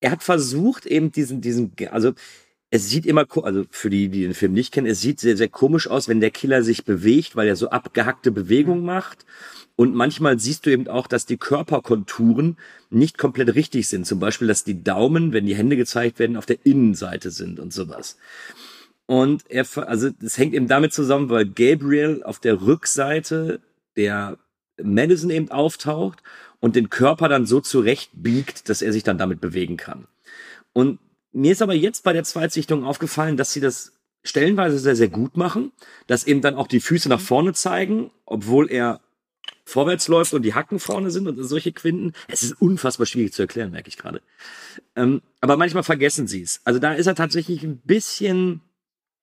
Er hat versucht eben diesen, diesen, also es sieht immer, also für die, die den Film nicht kennen, es sieht sehr, sehr komisch aus, wenn der Killer sich bewegt, weil er so abgehackte Bewegungen macht. Und manchmal siehst du eben auch, dass die Körperkonturen nicht komplett richtig sind. Zum Beispiel, dass die Daumen, wenn die Hände gezeigt werden, auf der Innenseite sind und sowas. Und er, also das hängt eben damit zusammen, weil Gabriel auf der Rückseite der Madison eben auftaucht und den Körper dann so zurecht biegt, dass er sich dann damit bewegen kann. Und mir ist aber jetzt bei der Zweitsichtung aufgefallen, dass sie das stellenweise sehr, sehr gut machen, dass eben dann auch die Füße nach vorne zeigen, obwohl er vorwärts läuft und die Hacken vorne sind und solche Quinten. Es ist unfassbar schwierig zu erklären, merke ich gerade. Ähm, aber manchmal vergessen sie es. Also da ist er tatsächlich ein bisschen,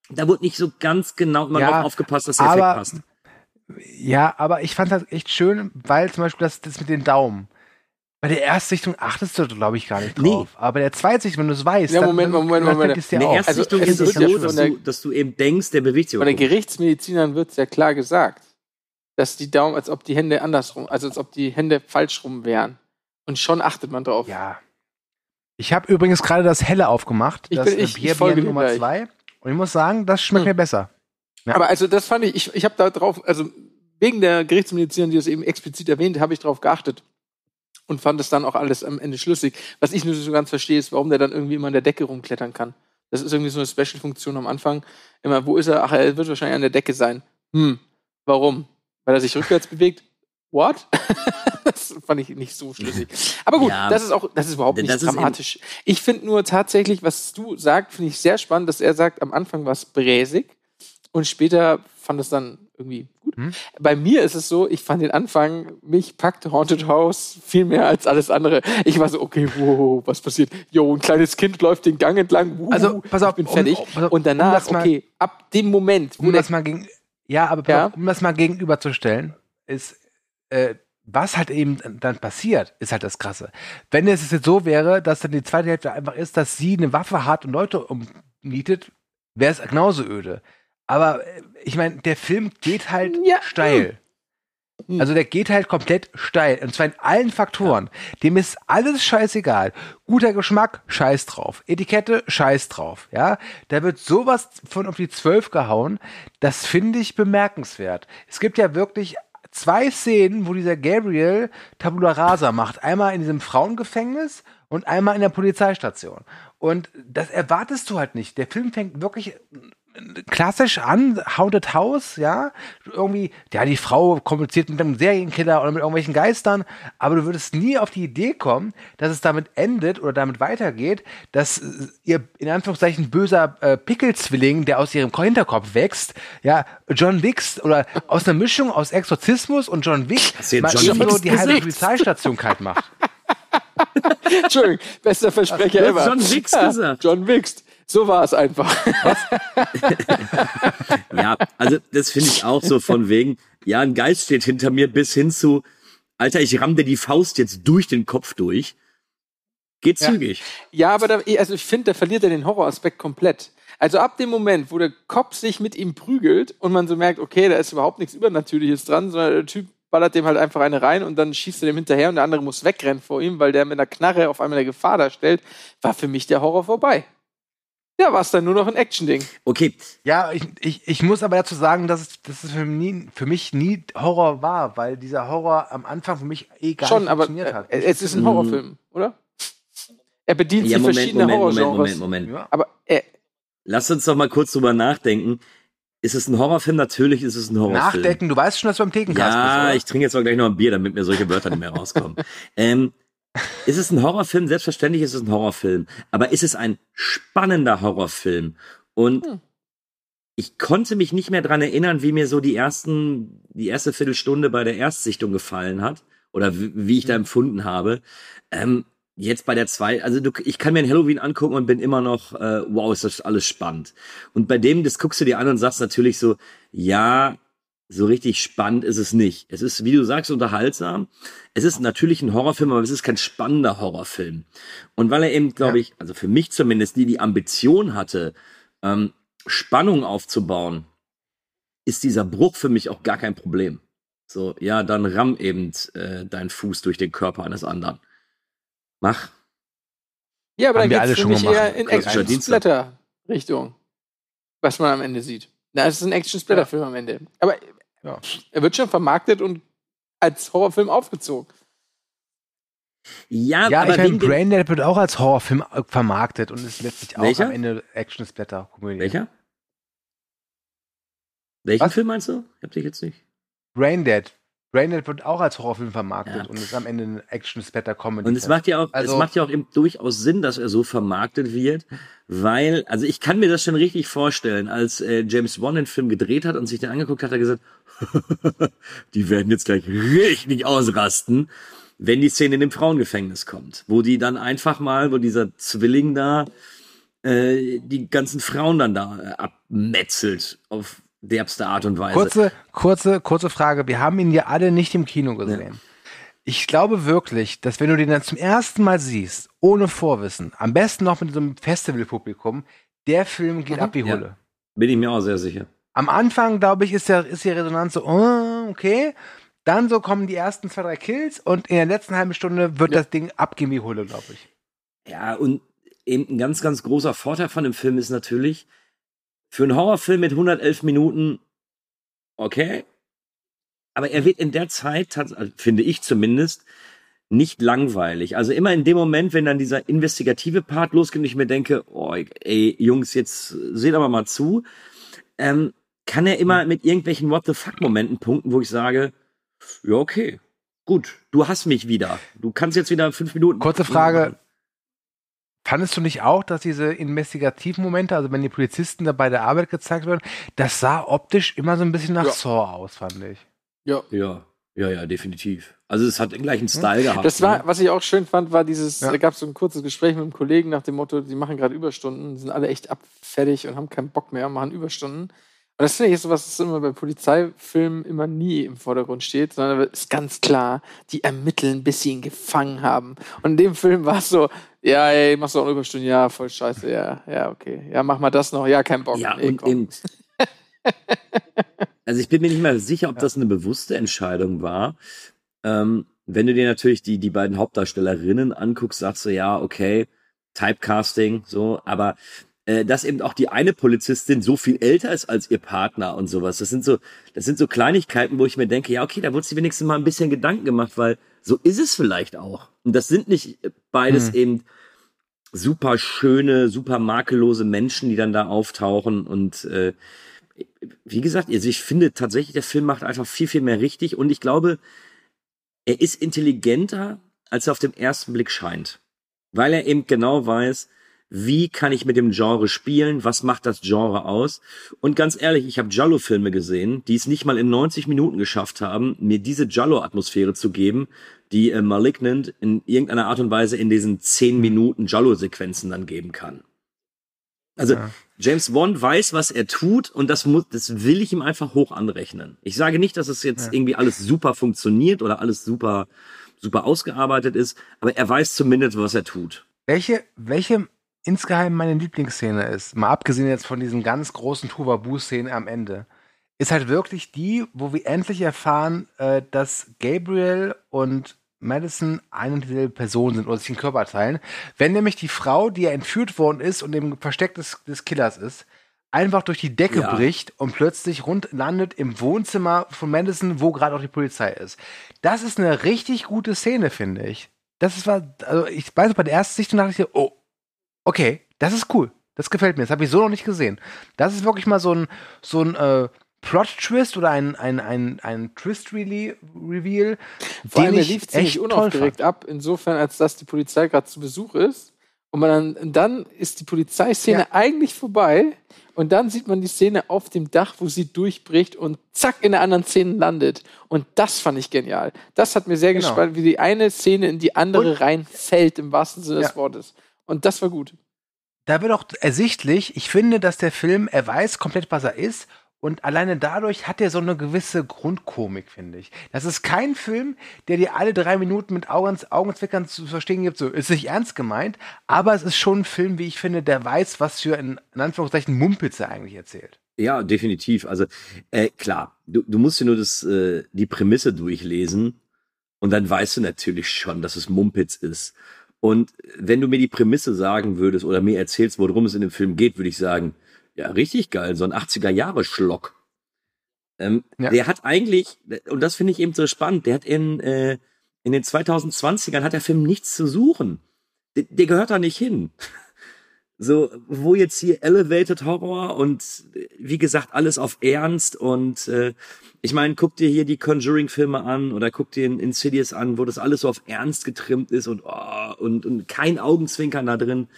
da wurde nicht so ganz genau immer Ja, drauf aufgepasst, dass der Effekt aber- passt. Ja, aber ich fand das echt schön, weil zum Beispiel das, das mit den Daumen. Bei der Erstsichtung achtest du, glaube ich, gar nicht Nee. drauf. Aber bei der Zweitsichtung, wenn du es weißt, Ja, dann, Moment, dann, Moment, Moment. es dir In der. Erstsichtung Also, es ist es so, dass der- du, dass du eben denkst, der bewegt sich Von den. Gerichtsmedizinern wird ja klar gesagt, dass die Daumen, als ob die Hände andersrum, also als ob die Hände falsch rum wären. Und schon achtet man drauf. Ja. Ich habe übrigens gerade das Helle aufgemacht, Ich das bin- ich- ich Bier, folge Bier Nummer gleich. 2. Und ich muss sagen, das schmeckt Hm. mir besser. Ja. Aber also das fand ich, ich, ich habe da drauf, also wegen der Gerichtsmediziner, die das eben explizit erwähnt, habe ich drauf geachtet und fand es dann auch alles am Ende schlüssig. Was ich nur so ganz verstehe, ist, warum der dann irgendwie immer an der Decke rumklettern kann. Das ist irgendwie so eine Special-Funktion am Anfang. Immer, wo ist er? Ach, er wird wahrscheinlich an der Decke sein. Hm, warum? Weil er sich rückwärts bewegt? What? das fand ich nicht so schlüssig. Aber gut, Ja, das ist auch, das ist überhaupt nicht ist dramatisch. Ich finde nur tatsächlich, was du sagst, finde ich sehr spannend, dass er sagt, am Anfang war es bräsig. Und später fand es dann irgendwie gut. Hm? Bei mir ist es so, ich fand den Anfang, mich packt Haunted House viel mehr als alles andere. Ich war so, okay, wow, was passiert? Jo, ein kleines Kind läuft den Gang entlang. Wuhu, Also, pass auf, ich bin um- fertig. um- auf, und um danach, das mal- okay, ab dem Moment, wo um das mal gegen, ja, aber Ja. Auf, um das mal gegenüberzustellen, ist, äh, was halt eben dann passiert, ist halt das Krasse. Wenn es jetzt so wäre, dass dann die zweite Hälfte einfach ist, dass sie eine Waffe hat und Leute umnietet, wäre es genauso öde. Aber äh, ich meine, der Film geht halt Ja, steil. hm. Also der geht halt komplett steil. Und zwar in allen Faktoren. Dem ist alles scheißegal. Guter Geschmack, scheiß drauf. Etikette, scheiß drauf. Ja, da wird sowas von auf die Zwölf gehauen. Das finde ich bemerkenswert. Es gibt ja wirklich zwei Szenen, wo dieser Gabriel Tabula Rasa macht. Einmal in diesem Frauengefängnis und einmal in der Polizeistation. Und das erwartest du halt nicht. Der Film fängt wirklich klassisch an, Haunted House, ja, irgendwie, ja, die Frau kommuniziert mit einem Serienkiller oder mit irgendwelchen Geistern, aber du würdest nie auf die Idee kommen, dass es damit endet oder damit weitergeht, dass äh, ihr in Anführungszeichen böser äh, Pickelzwilling, der aus ihrem Hinterkopf wächst, ja, John Wicks oder aus einer Mischung aus Exorzismus und John Wick mal John so Wicks die halbe gesagt? Polizeistation kalt macht. Entschuldigung, bester Versprecher ever. John Wicks gesagt. John Wicks. So war es einfach. Ja, also das finde ich auch so von wegen, ja, ein Geist steht hinter mir bis hin zu, Alter, ich ramm dir die Faust jetzt durch den Kopf durch. Geht zügig. Ja, aber da, also ich finde, da verliert er den Horroraspekt komplett. Also ab dem Moment, wo der Kopf sich mit ihm prügelt und man so merkt, okay, da ist überhaupt nichts Übernatürliches dran, sondern der Typ ballert dem halt einfach eine rein und dann schießt er dem hinterher und der andere muss wegrennen vor ihm, weil der mit einer Knarre auf einmal eine Gefahr darstellt, war für mich der Horror vorbei. Ja, war es dann nur noch ein Action-Ding. Okay, Ja, ich, ich, ich muss aber dazu sagen, dass es, dass es für, nie, für mich nie Horror war, weil dieser Horror am Anfang für mich eh gar Schon, nicht aber funktioniert hat. äh, es ist ein Horrorfilm, oder? Er bedient ja, sich Moment, verschiedene Moment, Moment, Horrorgenres. Moment, Moment. Ja. Aber er, Lass uns doch mal kurz drüber nachdenken. Ist es ein Horrorfilm? Natürlich ist es ein Horrorfilm. Nachdenken, du weißt schon, dass du beim Thekencast Ja, bist, ich trinke jetzt auch gleich noch ein Bier, damit mir solche Wörter nicht mehr rauskommen. ähm, ist es ein Horrorfilm? Selbstverständlich ist es ein Horrorfilm. Aber ist es ein spannender Horrorfilm? Und Hm. ich konnte mich nicht mehr dran erinnern, wie mir so die ersten, die erste Viertelstunde bei der Erstsichtung gefallen hat. Oder wie, ich da Hm. empfunden habe. Ähm, jetzt bei der zwei, also du, ich kann mir ein Halloween angucken und bin immer noch, äh, wow, ist das alles spannend. Und bei dem, das guckst du dir an und sagst natürlich so, ja, so richtig spannend ist es nicht. Es ist, wie du sagst, unterhaltsam. Es ist natürlich ein Horrorfilm, aber es ist kein spannender Horrorfilm. Und weil er eben, glaube ich, also für mich zumindest, die die Ambition hatte, ähm, Spannung aufzubauen, ist dieser Bruch für mich auch gar kein Problem. So, ja, dann ramm eben äh, deinen Fuß durch den Körper eines anderen. Mach. ja, aber Haben dann wir geht es für schon mich gemacht. eher in. Action-Splatter-Richtung. Was man am Ende sieht. Na, es ist ein Action-Splatter-Film am Ende. Aber Ja. er wird schon vermarktet und als Horrorfilm aufgezogen. Ja, Ja, aber ich meine, Braindead wird auch als Horrorfilm äh, vermarktet und ist letztlich auch Welcher? am Ende Action-Splatter-Komödie. Welcher? Welchen Was? Film meinst du? Ich hab dich jetzt nicht. Braindead. Braindead wird auch als Horrorfilm vermarktet Ja. und ist am Ende eine Action-Splatter-Comedy. Und es macht ja auch, Also- es macht ja auch eben durchaus Sinn, dass er so vermarktet wird, weil, also ich kann mir das schon richtig vorstellen, als äh, James Bond den Film gedreht hat und sich den angeguckt hat, hat er gesagt, die werden jetzt gleich richtig ausrasten, wenn die Szene in dem Frauengefängnis kommt, wo die dann einfach mal, wo dieser Zwilling da äh, die ganzen Frauen dann da äh, abmetzelt auf derbste Art und Weise. Kurze, kurze, kurze Frage. Wir haben ihn ja alle nicht im Kino gesehen. Ich glaube wirklich, dass wenn du den dann zum ersten Mal siehst, ohne Vorwissen, am besten noch mit so einem Festivalpublikum, der Film geht Mhm. ab Ja. Hulle. Bin ich mir auch sehr sicher. Am Anfang, glaube ich, ist, der, ist die Resonanz so, oh, okay. Dann so kommen die ersten zwei, drei Kills und in der letzten halben Stunde wird das Ding abgehen wie Hulle, glaube ich. Ja, und eben ein ganz, ganz großer Vorteil von dem Film ist natürlich, für einen Horrorfilm mit 111 Minuten, okay, aber er wird in der Zeit, also finde ich zumindest, nicht langweilig. Also immer in dem Moment, wenn dann dieser investigative Part losgeht und ich mir denke, oh, ey, Jungs, jetzt seht aber mal zu, ähm, kann er immer mit irgendwelchen What the fuck-Momenten punkten, wo ich sage, ja, okay, gut, du hast mich wieder. Du kannst jetzt wieder fünf Minuten. Kurze Frage. Fandest du nicht auch, dass diese investigativen Momente, also wenn die Polizisten da bei der Arbeit gezeigt werden, das sah optisch immer so ein bisschen nach Ja. Saw aus, fand ich. Ja. Ja, ja, ja, definitiv. Also es hat den gleichen Style gehabt. Das war, ne? was ich auch schön fand, war dieses, Ja. da gab es so ein kurzes Gespräch mit einem Kollegen nach dem Motto, die machen gerade Überstunden, sind alle echt abfertig und haben keinen Bock mehr, machen Überstunden. Und das finde ich sowas, das immer bei Polizeifilmen immer nie im Vordergrund steht, sondern es ist ganz klar, die ermitteln, bis sie ihn gefangen haben. Und in dem Film war es so, ja, ey, machst du auch eine Überstunde? Ja, voll scheiße, ja, ja, okay. Ja, mach mal das noch, ja, kein Bock. Ja, Nee, und eben. also ich bin mir nicht mal sicher, ob das eine bewusste Entscheidung war. Ähm, wenn du dir natürlich die, die beiden Hauptdarstellerinnen anguckst, sagst du, ja, okay, Typecasting, so, aber äh, dass eben auch die eine Polizistin so viel älter ist als ihr Partner und sowas. Das sind so, das sind so Kleinigkeiten, wo ich mir denke, ja, okay, da wurde sie wenigstens mal ein bisschen Gedanken gemacht, weil so ist es vielleicht auch. Und das sind nicht beides Hm. eben super schöne, super makellose Menschen, die dann da auftauchen und äh, wie gesagt, also ich finde tatsächlich, der Film macht einfach viel, viel mehr richtig und ich glaube, er ist intelligenter, als er auf den ersten Blick scheint. Weil er eben genau weiß, wie kann ich mit dem Genre spielen, was macht das Genre aus. Und ganz ehrlich, ich habe Giallo-Filme gesehen, die es nicht mal in 90 Minuten geschafft haben, mir diese Giallo-Atmosphäre zu geben, die äh, Malignant in irgendeiner Art und Weise in diesen 10 Minuten Giallo-Sequenzen dann geben kann. Also Ja. James Wan weiß, was er tut und das muss, das will ich ihm einfach hoch anrechnen. Ich sage nicht, dass es jetzt Ja. irgendwie alles super funktioniert oder alles super, super ausgearbeitet ist, aber er weiß zumindest, was er tut. Welche, welche insgeheim meine Lieblingsszene ist, mal abgesehen jetzt von diesen ganz großen Tuvabu-Szenen am Ende, ist halt wirklich die, wo wir endlich erfahren, äh, dass Gabriel und Madison eine und dieselbe Person sind oder sich den Körper teilen. Wenn nämlich die Frau, die ja entführt worden ist und im Versteck des, des Killers ist, einfach durch die Decke Ja. bricht und plötzlich rund landet im Wohnzimmer von Madison, wo gerade auch die Polizei ist. Das ist eine richtig gute Szene, finde ich. Das ist war, also ich weiß, bei der ersten Sichtung dachte ich, oh, okay, das ist cool. Das gefällt mir. Das habe ich so noch nicht gesehen. Das ist wirklich mal so ein, so ein äh, Plot-Twist oder ein, ein, ein, ein Twist-Reveal, Vor allem, er ich lief ziemlich unaufgeregt ab, insofern, als dass die Polizei gerade zu Besuch ist. Und man dann, dann ist die Polizeiszene Ja. eigentlich vorbei. Und dann sieht man die Szene auf dem Dach, wo sie durchbricht und zack in der anderen Szene landet. Und das fand ich genial. Das hat mir sehr Genau. gespannt, wie die eine Szene in die andere Und- reinfällt, im wahrsten Sinne Ja. des Wortes. Und das war gut. Da wird auch ersichtlich, ich finde, dass der Film, er weiß komplett, was er ist. Und alleine dadurch hat er so eine gewisse Grundkomik, finde ich. Das ist kein Film, der dir alle drei Minuten mit Augen, Augenzwickern zu verstehen gibt, so ist nicht ernst gemeint, aber es ist schon ein Film, wie ich finde, der weiß, was für in, in Anführungszeichen Mumpitz er eigentlich erzählt. Ja, definitiv. Also äh, klar, du, du musst dir nur das, äh, die Prämisse durchlesen und dann weißt du natürlich schon, dass es Mumpitz ist. Und wenn du mir die Prämisse sagen würdest oder mir erzählst, worum es in dem Film geht, würde ich sagen, ja, richtig geil, so ein 80er-Jahre-Schlock. Ähm, Ja. Der hat eigentlich, und das finde ich eben so spannend, der hat in, äh, in den 2020ern hat der Film nichts zu suchen. Der, der gehört da nicht hin. So, wo jetzt hier Elevated Horror und wie gesagt, alles auf Ernst und äh, ich meine, guck dir hier die Conjuring-Filme an oder guck dir Insidious an, wo das alles so auf Ernst getrimmt ist und, oh, und, und kein Augenzwinkern da drin.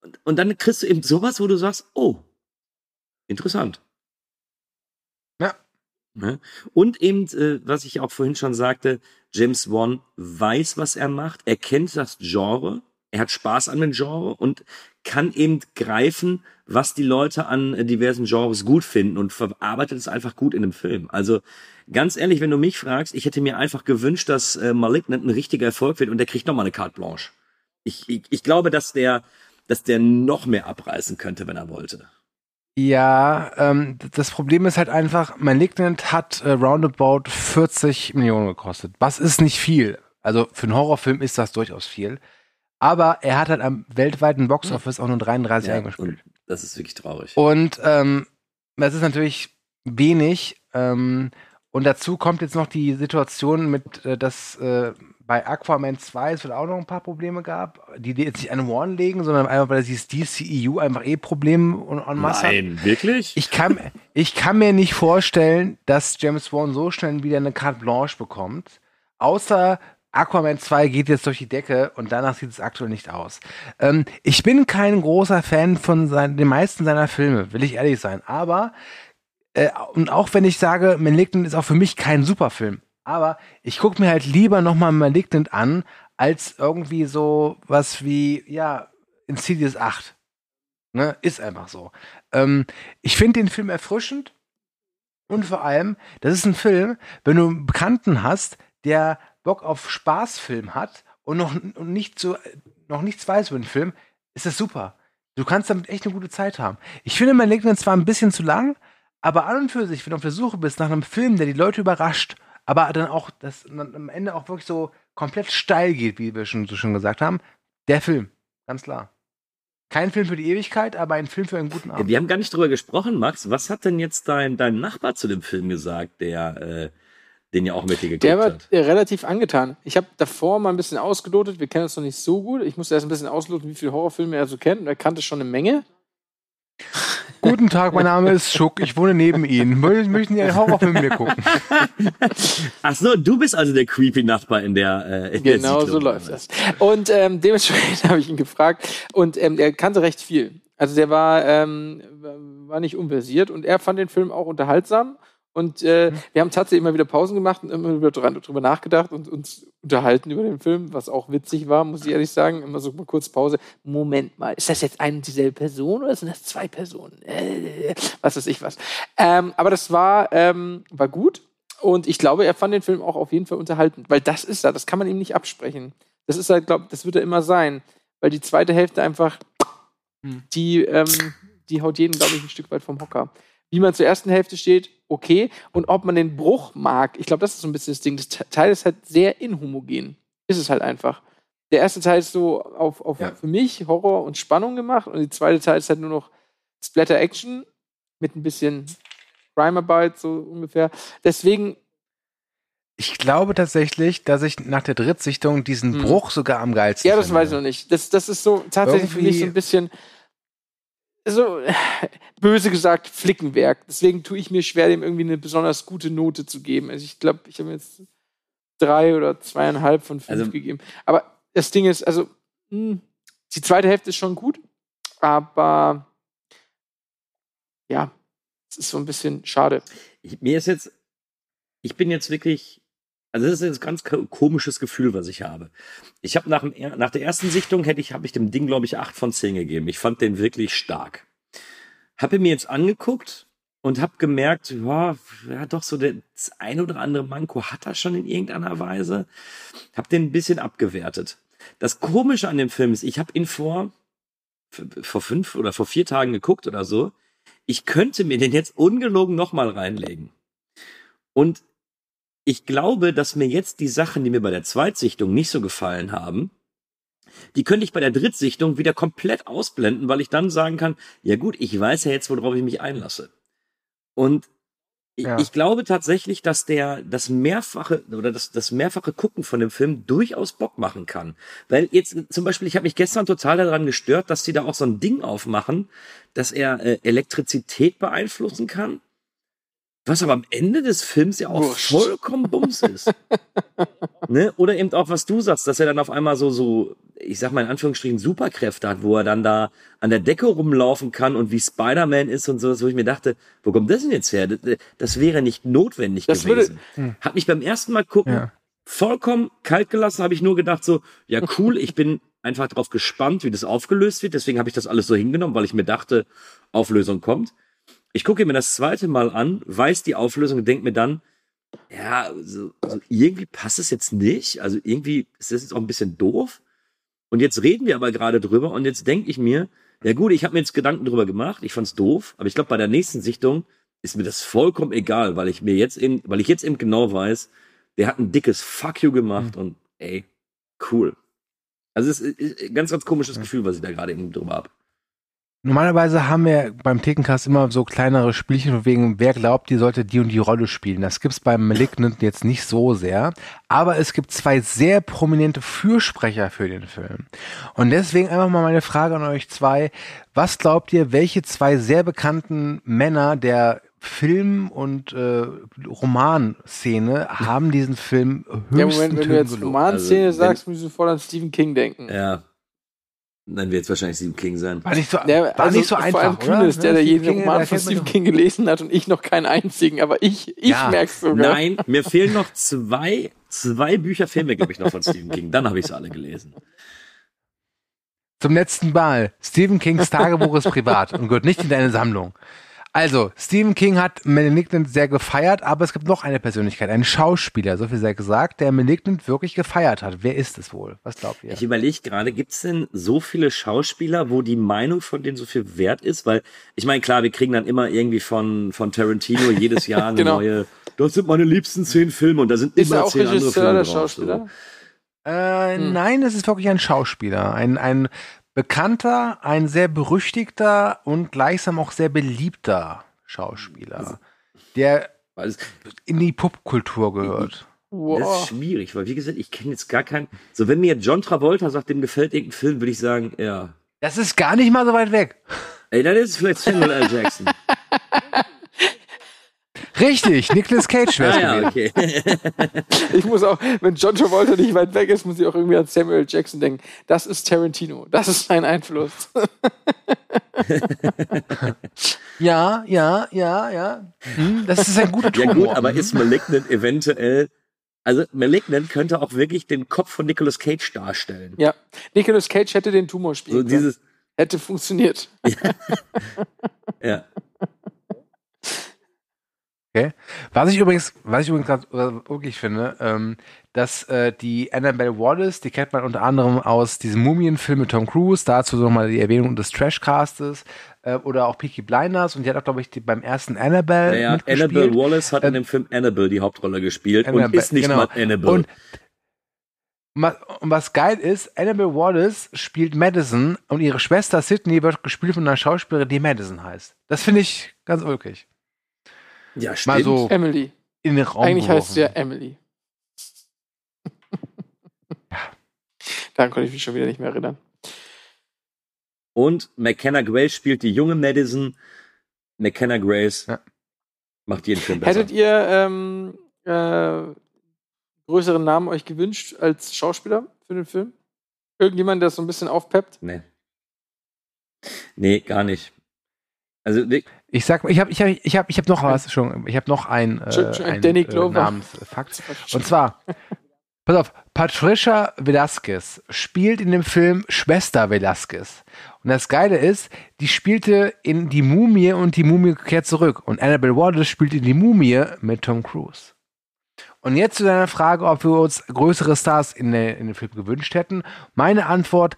Und, und dann kriegst du eben sowas, wo du sagst, oh, interessant. Ja. Ne? Und eben, äh, was ich auch vorhin schon sagte, James Wan weiß, was er macht, er kennt das Genre, er hat Spaß an dem Genre und kann eben greifen, was die Leute an äh, diversen Genres gut finden und verarbeitet es einfach gut in dem Film. Also ganz ehrlich, wenn du mich fragst, ich hätte mir einfach gewünscht, dass äh, Malignant ein richtiger Erfolg wird und der kriegt nochmal eine Carte Blanche. Ich, ich, ich glaube, dass der, dass der noch mehr abreißen könnte, wenn er wollte. Ja, ähm, das Problem ist halt einfach, Malignant hat äh, roundabout 40 Millionen gekostet. Was ist nicht viel. Also für einen Horrorfilm ist das durchaus viel. Aber er hat halt am weltweiten Boxoffice auch nur 33 Ja, eingespielt. und das ist wirklich traurig. Und ähm, das ist natürlich wenig. Ähm, und dazu kommt jetzt noch die Situation mit, äh, dass äh, bei Aquaman 2 es wohl auch noch ein paar Probleme gab, die die jetzt nicht an One legen, sondern einfach, weil dieses DCEU einfach eh Probleme en en masse hat. Nein, wirklich? Ich kann, ich kann mir nicht vorstellen, dass James Wan so schnell wieder eine Carte Blanche bekommt. Außer Aquaman 2 geht jetzt durch die Decke und danach sieht es aktuell nicht aus. Ähm, ich bin kein großer Fan von sein, den meisten seiner Filme, will ich ehrlich sein. Aber, äh, und auch wenn ich sage, Malignant ist auch für mich kein Superfilm. Aber ich gucke mir halt lieber nochmal Malignant an, als irgendwie so was wie, ja, Insidious 8. Ne? Ist einfach so. Ähm, ich finde den Film erfrischend. Und vor allem, das ist ein Film, wenn du einen Bekannten hast, der Bock auf Spaßfilm hat und noch und nicht so, noch nichts weiß über den Film, ist das super. Du kannst damit echt eine gute Zeit haben. Ich finde, mein Legend zwar ein bisschen zu lang, aber an und für sich, wenn du auf der Suche bist nach einem Film, der die Leute überrascht, aber dann auch, das dann am Ende auch wirklich so komplett steil geht, wie wir schon so schon gesagt haben, der Film, ganz klar. Kein Film für die Ewigkeit, aber ein Film für einen guten Abend. Wir haben gar nicht drüber gesprochen, Max. Was hat denn jetzt dein, dein Nachbar zu dem Film gesagt, der äh, den ja auch mit dir geguckt Der war hat? relativ angetan. Ich habe davor mal ein bisschen ausgelotet. Wir kennen uns noch nicht so gut. Ich musste erst ein bisschen ausloten, wie viele Horrorfilme er so kennt. Und er kannte schon eine Menge. Guten Tag, mein Name ist Schuck, ich wohne neben Ihnen. Mö- Möchten Sie einen Horrorfilm mit mir gucken? Ach so, du bist also der creepy Nachbar in der äh, in der Genau so Siedlung, läuft das. Und ähm, dementsprechend habe ich ihn gefragt. Und ähm, er kannte recht viel. Also der war, ähm, war nicht unversiert. Und er fand den Film auch unterhaltsam. Und äh, Mhm. wir haben tatsächlich immer wieder Pausen gemacht und immer wieder drüber nachgedacht und uns unterhalten über den Film, was auch witzig war, muss ich ehrlich sagen. Immer so mal kurz Pause. Moment mal, ist das jetzt eine und dieselbe Person oder sind das zwei Personen? Äh, was weiß ich was. Ähm, aber das war, ähm, war gut. Und ich glaube, er fand den Film auch auf jeden Fall unterhaltend, weil das ist er, das kann man ihm nicht absprechen. Das ist halt, glaube das wird er immer sein, weil die zweite Hälfte einfach, Hm. die, ähm, die haut jeden, glaube ich, ein Stück weit vom Hocker. Wie man zur ersten Hälfte steht, okay. Und ob man den Bruch mag, ich glaube, das ist so ein bisschen das Ding. Das Te- Teil ist halt sehr inhomogen. Ist es halt einfach. Der erste Teil ist so auf, auf Ja. für mich Horror und Spannung gemacht und die zweite Teil ist halt nur noch Splatter-Action mit ein bisschen Crime-Arbeit, so ungefähr. Deswegen Ich glaube tatsächlich, dass ich nach der Drittsichtung diesen Hm. Bruch sogar am geilsten Ja, das finde. weiß ich noch nicht. Das, das ist so tatsächlich für mich Irgendwie- so ein bisschen so böse gesagt Flickenwerk. Deswegen tue ich mir schwer, dem irgendwie eine besonders gute Note zu geben. Also ich glaube, ich habe jetzt drei oder zweieinhalb von fünf Also- gegeben. Aber das Ding ist, also mh, die zweite Hälfte ist schon gut, aber ja, es ist so ein bisschen schade. Ich, mir ist jetzt, ich bin jetzt wirklich, also das ist ein ganz ko- komisches Gefühl, was ich habe. Ich habe nach, nach der ersten Sichtung hätte ich, habe ich dem Ding, glaube ich, acht von zehn gegeben. Ich fand den wirklich stark. Habe mir jetzt angeguckt und habe gemerkt, ja, ja, doch so das ein oder andere Manko hat er schon in irgendeiner Weise. Habe den ein bisschen abgewertet. Das Komische an dem Film ist, ich habe ihn vor, vor fünf oder vor vier Tagen geguckt oder so. Ich könnte mir den jetzt ungelogen nochmal reinlegen. Und ich glaube, dass mir jetzt die Sachen, die mir bei der Zweitsichtung nicht so gefallen haben, die könnte ich bei der Drittsichtung wieder komplett ausblenden, weil ich dann sagen kann, ja gut, ich weiß ja jetzt, worauf ich mich einlasse. Und ich, Ja. ich glaube tatsächlich, dass der das mehrfache oder das, das mehrfache Gucken von dem Film durchaus Bock machen kann. Weil jetzt zum Beispiel, ich habe mich gestern total daran gestört, dass die da auch so ein Ding aufmachen, dass er äh, Elektrizität beeinflussen kann. Was aber am Ende des Films ja auch Wurscht. vollkommen Bums ist. ne? Oder eben auch, was du sagst, dass er dann auf einmal so, so, ich sag mal in Anführungsstrichen, Superkräfte hat, wo er dann da an der Decke rumlaufen kann und wie Spider-Man ist und sowas, wo ich mir dachte, wo kommt das denn jetzt her? Das, das wäre nicht notwendig Das würde- gewesen. Hat mich beim ersten Mal gucken Ja. vollkommen kalt gelassen, habe ich nur gedacht so, ja cool, ich bin einfach drauf gespannt, wie das aufgelöst wird. Deswegen habe ich das alles so hingenommen, weil ich mir dachte, Auflösung kommt. Ich gucke mir das zweite Mal an, weiß die Auflösung und denke mir dann, ja, so, so irgendwie passt es jetzt nicht. Also irgendwie ist das jetzt auch ein bisschen doof. Und jetzt reden wir aber gerade drüber und jetzt denke ich mir, ja gut, ich habe mir jetzt Gedanken drüber gemacht, ich fand's doof, aber ich glaube, bei der nächsten Sichtung ist mir das vollkommen egal, weil ich mir jetzt eben, weil ich jetzt eben genau weiß, der hat ein dickes Fuck you gemacht und ey, cool. Also es ist ist ein ganz, ganz komisches Gefühl, was ich da gerade eben drüber habe. Normalerweise haben wir beim Thekencast immer so kleinere Spielchen von wegen, wer glaubt, die sollte die und die Rolle spielen. Das gibt's beim Malignant jetzt nicht so sehr. Aber es gibt zwei sehr prominente Fürsprecher für den Film. Und deswegen einfach mal meine Frage an euch zwei. Was glaubt ihr, welche zwei sehr bekannten Männer der Film- und äh, Romanszene haben diesen Film höchsten Ja, Moment, wenn du jetzt. Romanszene Also, sagst, muss ich sofort an Stephen King denken. Ja. Dann wird es wahrscheinlich Stephen King sein. War nicht so, Der, war also nicht so vor einfach, allem oder? Kühnes, der, der jeden King, Roman von Stephen King gelesen hat und ich noch keinen einzigen, aber ich, ich Ja. merk's sogar. Nein, mir fehlen noch zwei, zwei Bücher fehlen mir, glaube ich, noch von Stephen King. Dann habe ich sie alle gelesen. Zum letzten Mal. Stephen Kings Tagebuch ist privat und gehört nicht in deine Sammlung. Also, Stephen King hat Malignant sehr gefeiert, aber es gibt noch eine Persönlichkeit, einen Schauspieler, so viel sei gesagt, der Malignant wirklich gefeiert hat. Wer ist es wohl? Was glaubt ihr? Ich überlege gerade, gibt es denn so viele Schauspieler, wo die Meinung von denen so viel wert ist? Weil, ich meine, klar, wir kriegen dann immer irgendwie von, von Tarantino jedes Jahr eine Genau. neue, das sind meine liebsten zehn Filme und da sind Ist immer er auch zehn andere Regisseur, Filme der drauf, Schauspieler? Äh, Hm. Nein, es ist wirklich ein Schauspieler. Ein, ein bekannter, ein sehr berüchtigter und gleichsam auch sehr beliebter Schauspieler, der So. Weil es, in die Popkultur gehört. das ist schwierig, weil wie gesagt, ich kenne jetzt gar keinen. So, wenn mir John Travolta sagt, dem gefällt irgendein Film, würde ich sagen, ja. Das ist gar nicht mal so weit weg. Ey, dann ist es vielleicht Samuel L. Jackson. Richtig, Nicolas Cage wäre ah, es ja, gewesen. okay. Ich muss auch, wenn John Travolta nicht weit weg ist, muss ich auch irgendwie an Samuel Jackson denken. Das ist Tarantino. Das ist sein Einfluss. Ja, ja, ja, ja. Hm, das ist ein guter ja Tumor. gut, aber ist Malignant eventuell, also Malignant könnte auch wirklich den Kopf von Nicolas Cage darstellen. Ja. Nicolas Cage hätte den Tumor spielen So können. dieses, Hätte funktioniert. ja. Okay. Was ich übrigens, was ich übrigens ganz äh, wirklich finde, ähm, dass äh, die Annabelle Wallace, die kennt man unter anderem aus diesem Mumienfilm mit Tom Cruise, dazu nochmal die Erwähnung des Trashcastes äh, oder auch Peaky Blinders und die hat auch, glaube ich, die, beim ersten Annabelle Naja, mitgespielt. Annabelle Wallace hat in Ähm, dem Film Annabelle die Hauptrolle gespielt und Annabelle, ist nicht genau. mal Annabelle. Und, und was geil ist, Annabelle Wallace spielt Madison und ihre Schwester Sydney wird gespielt von einer Schauspielerin, die Madison heißt. Das finde ich ganz ulkig. Ja, Mal so Emily. in den Raum Eigentlich heißt sie ja. Emily. Daran konnte ich mich schon wieder nicht mehr erinnern. Und McKenna Grace spielt die junge Madison. McKenna Grace Ja. macht jeden Film besser. Hättet ihr ähm, äh, größeren Namen euch gewünscht als Schauspieler für den Film? Irgendjemand, der so ein bisschen aufpeppt? Nee. Nee, gar nicht. Also, Ich sag, ich habe, ich habe, ich habe, ich habe noch was schon. Ich habe noch ein, äh, Schon- schon ein ein Danny äh, Glover. Namensfakt. Und zwar, pass auf, Patricia Velasquez spielt in dem Film Schwester Velasquez. Und das Geile ist, die spielte in Die Mumie und Die Mumie kehrt zurück. Und Annabelle Wallace spielt in Die Mumie mit Tom Cruise. Und jetzt zu deiner Frage, ob wir uns größere Stars in, der, in den Film gewünscht hätten. Meine Antwort,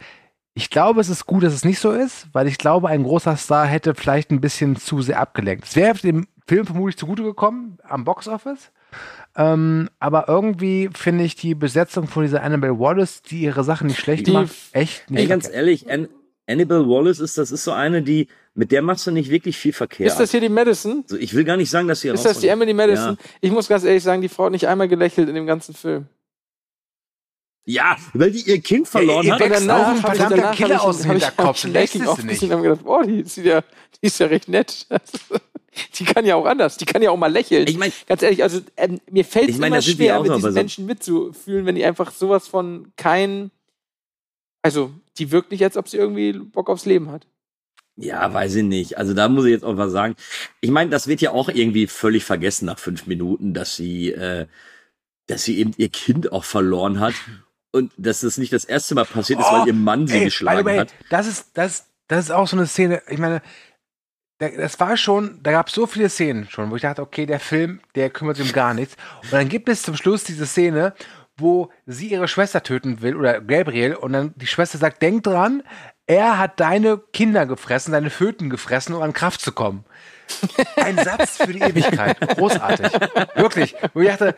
ich glaube, es ist gut, dass es nicht so ist, weil ich glaube, ein großer Star hätte vielleicht ein bisschen zu sehr abgelenkt. Es wäre dem Film vermutlich zugute gekommen am Boxoffice. Ähm, aber irgendwie finde ich die Besetzung von dieser Annabelle Wallace, die ihre Sachen nicht schlecht Die- macht, echt nicht. ey, ganz verkehrt. ehrlich, An Annabelle Wallace ist, das ist so eine, die, mit der machst du nicht wirklich viel Verkehr. Ist das hier die Madison? also, ich will gar nicht sagen, dass sie Ist das die Emily Madison? Ich muss ganz ehrlich sagen, die Frau hat nicht einmal gelächelt in dem ganzen Film. Ja, weil die ihr Kind verloren ihr hat. wächst danach auch ein verdammter Killer aus dem Hinterkopf. ich Lässt es nicht. und hab gedacht, boah, die ist ja, die ist ja recht nett. Die kann ja auch anders. Die kann ja auch mal lächeln. Ich mein- ganz ehrlich, also ähm, mir fällt es Ich mein, immer schwer, mit diesen so- Menschen mitzufühlen, wenn die einfach sowas von kein, also die wirkt nicht, als ob sie irgendwie Bock aufs Leben hat. Ja, weiß ich nicht. Also da muss ich jetzt auch was sagen. Ich meine, das wird ja auch irgendwie völlig vergessen nach fünf Minuten, dass sie, äh, dass sie eben ihr Kind auch verloren hat und dass das nicht das erste Mal passiert ist, weil ihr Mann sie Oh, Ey, geschlagen way, hat. Das ist, das, das ist auch so eine Szene, ich meine, da- das war schon, da gab es so viele Szenen schon, wo ich dachte, okay, der Film, der kümmert sich um gar nichts. Und dann gibt es zum Schluss diese Szene, wo sie ihre Schwester töten will, oder Gabriel, und dann die Schwester sagt, denk dran, er hat deine Kinder gefressen, deine Föten gefressen, um an Kraft zu kommen. Ein Satz für die Ewigkeit. Großartig. Wirklich. Wo ich dachte,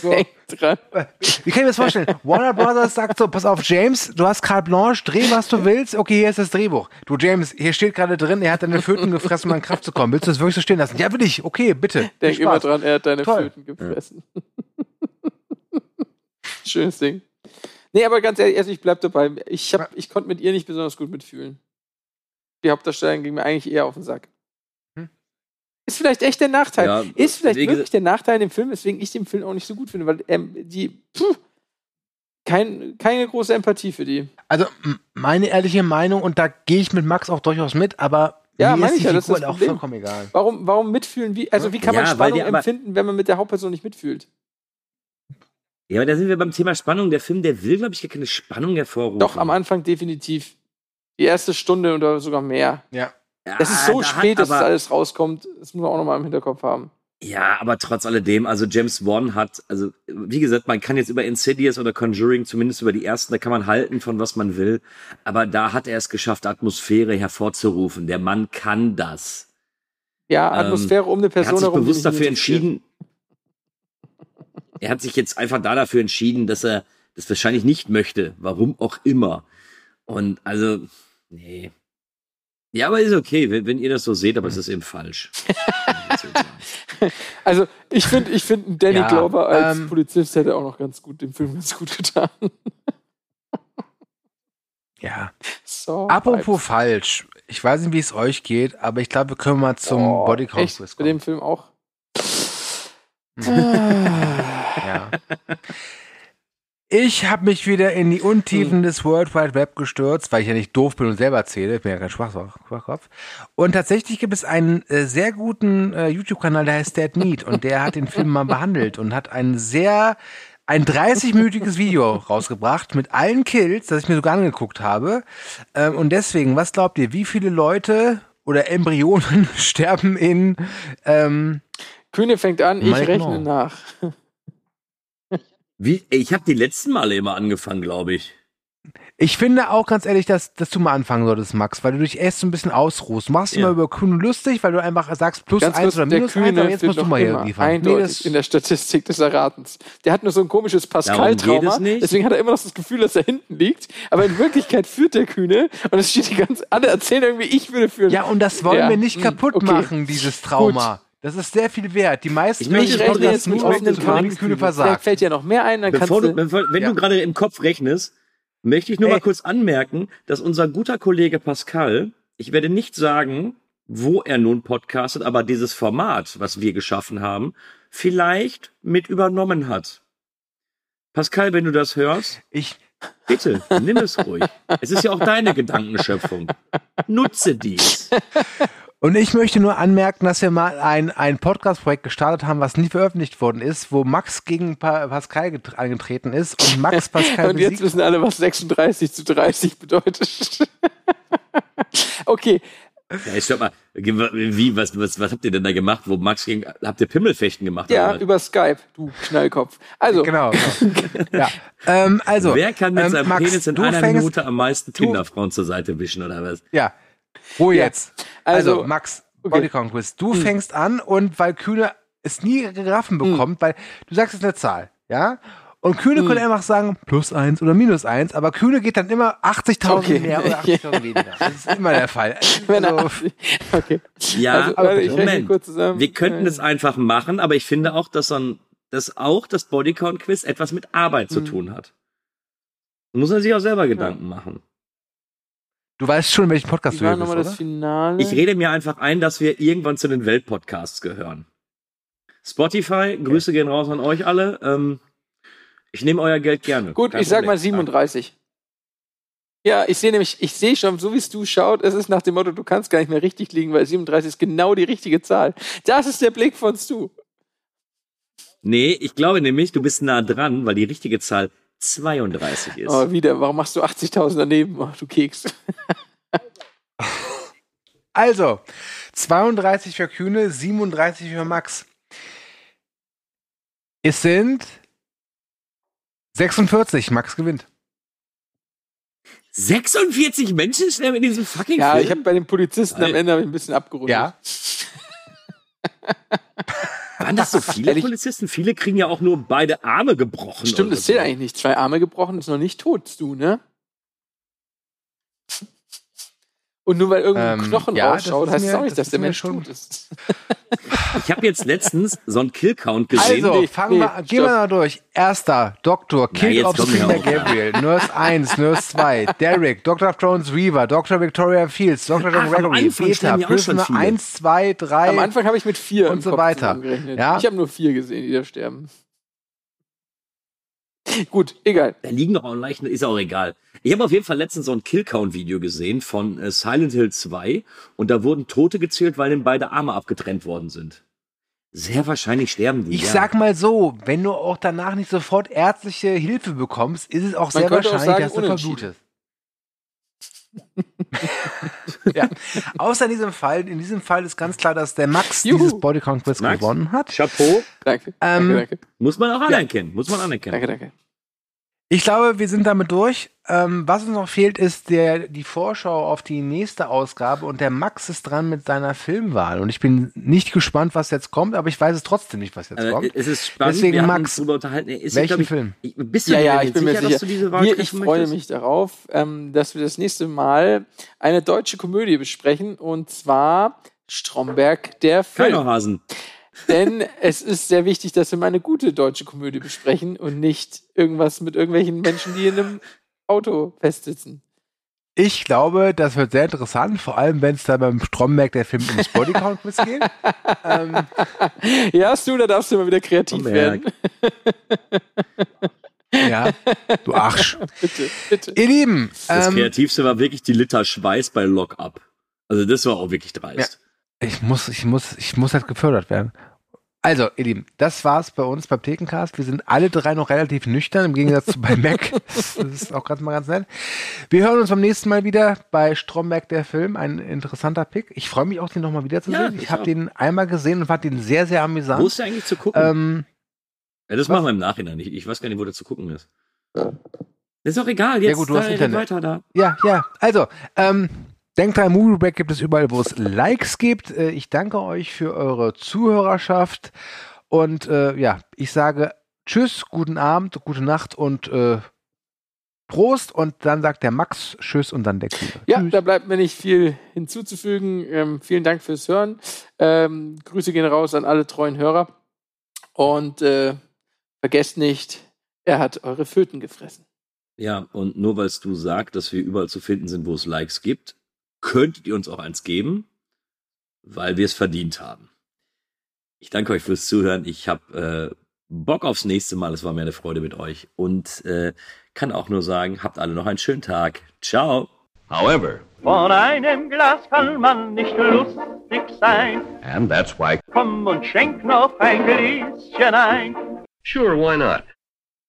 so, Denk dran. wie kann ich mir das vorstellen? Warner Brothers sagt so, pass auf, James, du hast carte blanche, dreh, was du willst. Okay, hier ist das Drehbuch. Du, James, hier steht gerade drin, er hat deine Föten gefressen, um an Kraft zu kommen. Willst du das wirklich so stehen lassen? Ja, will ich. Okay, bitte. Denk immer dran, er hat deine Toll. Föten gefressen. Schönes Ding. Nee, aber ganz ehrlich, also ich bleib dabei. Ich, hab, ich konnte mit ihr nicht besonders gut mitfühlen. Die Hauptdarstellerin ging mir eigentlich eher auf den Sack. Ist vielleicht echt der Nachteil. Ja, ist vielleicht wirklich gesagt- der Nachteil in dem Film, weswegen ich den Film auch nicht so gut finde, weil ähm, die puh, kein, keine große Empathie für die. Also meine ehrliche Meinung, und da gehe ich mit Max auch durchaus mit, aber Ja, mir meine ist ich die ja, das ist das auch vollkommen egal. Warum, warum mitfühlen? Wie, also wie kann man Ja, Spannung empfinden, wenn man mit der Hauptperson nicht mitfühlt? Ja, aber da sind wir beim Thema Spannung. Der Film, der will, glaube ich, gar keine Spannung hervorrufen. Doch, am Anfang definitiv. Die erste Stunde oder sogar mehr. Ja. Es ist so da hat spät, dass das aber- alles rauskommt. Das muss man auch nochmal im Hinterkopf haben. Ja, aber trotz alledem, also James Wan hat, also wie gesagt, man kann jetzt über Insidious oder Conjuring, zumindest über die ersten, da kann man halten von was man will, aber da hat er es geschafft, Atmosphäre hervorzurufen. Der Mann kann das. Ja, Ähm, Atmosphäre um eine Er Person hat sich herum. die bewusst dafür entschieden. Er hat sich jetzt einfach da dafür entschieden, dass er das wahrscheinlich nicht möchte, warum auch immer. Und also, nee. Ja, aber ist okay, wenn, wenn ihr das so seht, aber es ist eben falsch. Also, ich finde, ich find, Danny Ja, Glover als ähm, Polizist hätte auch noch ganz gut, dem Film ganz gut getan. Ja. So, Apropos falsch. Ich weiß nicht, wie es euch geht, aber ich glaube, wir können mal zum oh, Bodycount echt? Quiz Bei dem kommen. Film auch. Ja. Ich habe mich wieder in die Untiefen des World Wide Web gestürzt, weil ich ja nicht doof bin und selber erzähle. Ich bin ja kein Schwachkopf. Und tatsächlich gibt es einen äh, sehr guten äh, YouTube-Kanal, der heißt Dead Meat. Und der hat den Film mal behandelt und hat ein sehr, ein 30-minütiges Video rausgebracht mit allen Kills, das ich mir sogar angeguckt habe. Ähm, und deswegen, was glaubt ihr, wie viele Leute oder Embryonen sterben in ähm, Kühne fängt an, ich rechne nach. Wie, ich habe die letzten Male immer angefangen, glaube ich. Ich finde auch ganz ehrlich, dass, dass du mal anfangen solltest, Max, weil du dich erst so ein bisschen ausruhst. Du machst dich Ja. mal über Kühne lustig, weil du einfach sagst plus Ganz eins kurz, oder der minus eins, Kühne aber jetzt musst du mal hier immer liefern. Nee, eindeutig das, in der Statistik des Erratens. Der hat nur so ein komisches Pascal-Trauma, deswegen hat er immer noch das Gefühl, dass er hinten liegt, aber in Wirklichkeit führt der Kühne und es steht die ganze, alle erzählen irgendwie, ich würde führen. ja, und das wollen Ja, wir nicht hm, kaputt okay. machen, dieses Trauma. Das ist sehr viel wert. Die meisten Ich möchte rechne jetzt mit nur, offenen Karten. Vielleicht versagt. fällt dir noch mehr ein, dann Bevor du, kannst du... bevor, wenn Ja. du gerade im Kopf rechnest, möchte ich nur Ey. mal kurz anmerken, dass unser guter Kollege Pascal, ich werde nicht sagen, wo er nun podcastet, aber dieses Format, was wir geschaffen haben, vielleicht mit übernommen hat. Pascal, wenn du das hörst, Ich, bitte, nimm es ruhig. Es ist ja auch deine Gedankenschöpfung. Nutze dies. und ich möchte nur anmerken, dass wir mal ein, ein Podcast-Projekt gestartet haben, was nie veröffentlicht worden ist, wo Max gegen pa Pascal get- angetreten ist und Max Pascal Und jetzt wissen alle, was 36 zu 30 bedeutet. okay, Ja, jetzt hört mal, wie, was, was, was habt ihr denn da gemacht, wo Max gegen, habt ihr Pimmelfechten gemacht? ja, über Skype, du Knallkopf. Also, Genau. genau. ja. ähm, also, Wer kann mit ähm, seinem Max, Penis in einer fängst- Minute am meisten Kinderfrauen zur Seite wischen oder was? Ja. Ruhe Ja, jetzt. Also, also, Max, okay. Hm. Quiz. Du fängst an und weil Kühne es nie geraffen bekommt, weil du sagst jetzt eine Zahl, ja? Und Kühne Hm. könnte einfach sagen plus eins oder minus eins, aber Kühne geht dann immer 80.000 Okay. mehr oder 80.000 weniger. Das ist immer der Fall. Also, okay. Ja, Also, aber warte, ich rechne Moment. kurz zusammen. Wir könnten es einfach machen, aber ich finde auch, dass, so ein, dass auch das Bodycount-Quiz etwas mit Arbeit zu Hm. tun hat. Da muss er sich auch selber Gedanken machen. Du weißt schon, welchen Podcast Wie du war hier bist, das Finale? Ich rede mir einfach ein, dass wir irgendwann zu den Weltpodcasts gehören. Spotify, Grüße gehen raus an euch alle. Ähm, ich nehme euer Geld gerne. Gut, Kein ich sag Problem. mal 37. Ja, ich sehe nämlich, ich sehe schon, so wie es du schaut, es ist nach dem Motto, du kannst gar nicht mehr richtig liegen, weil 37 ist genau die richtige Zahl. Das ist der Blick von Stu. Nee, ich glaube nämlich, du bist nah dran, weil die richtige Zahl 32 ist. Oh, wieder, warum machst du 80.000 daneben? Oh, du Keks. Also, 32 für Kühne, 37 für Max. Es sind 46. Max gewinnt. 46 Menschen sterben in diesem fucking Ja, Film? ich habe bei den Polizisten am Alter. Ende hab ich ein bisschen abgerundet. Ja. Waren das so viele Ehrlich? Polizisten? Viele kriegen ja auch nur beide Arme gebrochen. Stimmt, das zählt so. eigentlich nicht. Zwei Arme gebrochen ist noch nicht tot, Stu, ne? Und nur weil irgendwo ein Ähm, Knochen ja, rausschaut, das ist heißt es mir- auch nicht, das dass der Mensch schon- tot ist. Ich habe jetzt letztens so einen Killcount gesehen. Also, nee, fangen nee, wir, gehen wir mal durch. Erster, Doktor, Kill of ja. Gabriel, Nurse 1, Nurse 2, Derek, Dr. Jones Weaver, Dr. Victoria Fields, Dr. John Gregory, schon Prisoner viele. 1, 2, 3. Am Anfang habe ich mit vier und im so Kopf weiter. Ja. Ich habe nur vier gesehen, die da sterben. Gut, egal. Da liegen doch auch Leichen, ist auch egal. Ich habe auf jeden Fall letztens so ein Killcount-Video gesehen von äh, Silent Hill 2 und da wurden Tote gezählt, weil ihnen beide Arme abgetrennt worden sind. Sehr wahrscheinlich sterben die. Ich ja. sag mal so, wenn du auch danach nicht sofort ärztliche Hilfe bekommst, ist es auch Man sehr könnte auch wahrscheinlich, sagen, dass du verblutest. ja. Außer in diesem Fall, in diesem Fall ist ganz klar, dass der Max Juhu. dieses Bodycount Quiz Max? gewonnen hat. Chapeau, Danke. Ähm, danke, danke. muss man auch anerkennen. Muss man anerkennen. Danke, danke. Ich glaube, wir sind damit durch. Ähm, was uns noch fehlt, ist der, die Vorschau auf die nächste Ausgabe und der Max ist dran mit seiner Filmwahl. Und ich bin nicht gespannt, was jetzt kommt, aber ich weiß es trotzdem nicht, was jetzt Also, kommt. es ist spannend. Deswegen, wir Max, uns drüber unterhalten. Er Ist, welchen ich, Film? Ich, bist du Ja, ja, ich bin mir sicher, sicher. dass du diese Wahl Wir, ich freue möchtest? mich darauf, ähm, dass wir das nächste Mal eine deutsche Komödie besprechen und zwar Stromberg der Film. Kaiserhasen. Denn es ist sehr wichtig, dass wir mal eine gute deutsche Komödie besprechen und nicht irgendwas mit irgendwelchen Menschen, die in einem Auto festsitzen. Ich glaube, das wird sehr interessant, vor allem wenn es da beim Stromberg der Film ums Bodycount Quiz geht. ähm, Ja, Stu, da darfst du mal wieder kreativ Stromberg. werden. ja, du Arsch. Bitte, bitte. Ihr Lieben, Das ähm, Kreativste war wirklich die Liter Schweiß bei Lockup. Also das war auch wirklich dreist. Ich muss, ich muss, ich muss halt gefördert werden. Also, ihr Lieben, das war's bei uns beim Thekencast. Wir sind alle drei noch relativ nüchtern, im Gegensatz zu bei Mac. Das ist auch ganz mal ganz nett. Wir hören uns beim nächsten Mal wieder bei Stromberg der Film. Ein interessanter Pick. Ich freue mich auch, den nochmal wiederzusehen. Ja, ich habe den einmal gesehen und fand den sehr, sehr Wo amüsant. ist der eigentlich zu gucken? Ähm, ja, das machen wir im Nachhinein. Ich, ich weiß gar nicht, wo der zu gucken ist. Ist auch egal. Jetzt gut, du hast da, Internet. weiter da. Ja, ja. Also, ähm, denkt dran, Movie Break gibt es überall, wo es Likes gibt. Äh, ich danke euch für eure Zuhörerschaft. Und äh, ja, ich sage Tschüss, guten Abend, gute Nacht und äh, Prost. Und dann sagt der Max Tschüss und dann der Kühne. Ja, Tschüss. da bleibt mir nicht viel hinzuzufügen. Ähm, vielen Dank fürs Hören. Ähm, Grüße gehen raus an alle treuen Hörer. Und äh, vergesst nicht, er hat eure Föten gefressen. Ja, und nur weil du sagst, dass wir überall zu finden sind, wo es Likes gibt, könntet ihr uns auch eins geben, weil wir es verdient haben. Ich danke euch fürs Zuhören. Ich habe äh, Bock aufs nächste Mal. Es war mir eine Freude mit euch. Und äh, kann auch nur sagen, habt alle noch einen schönen Tag. Ciao. However, Von einem Glas kann man nicht lustig sein. and that's why, Komm und schenk noch ein Gläschen ein. sure, why not?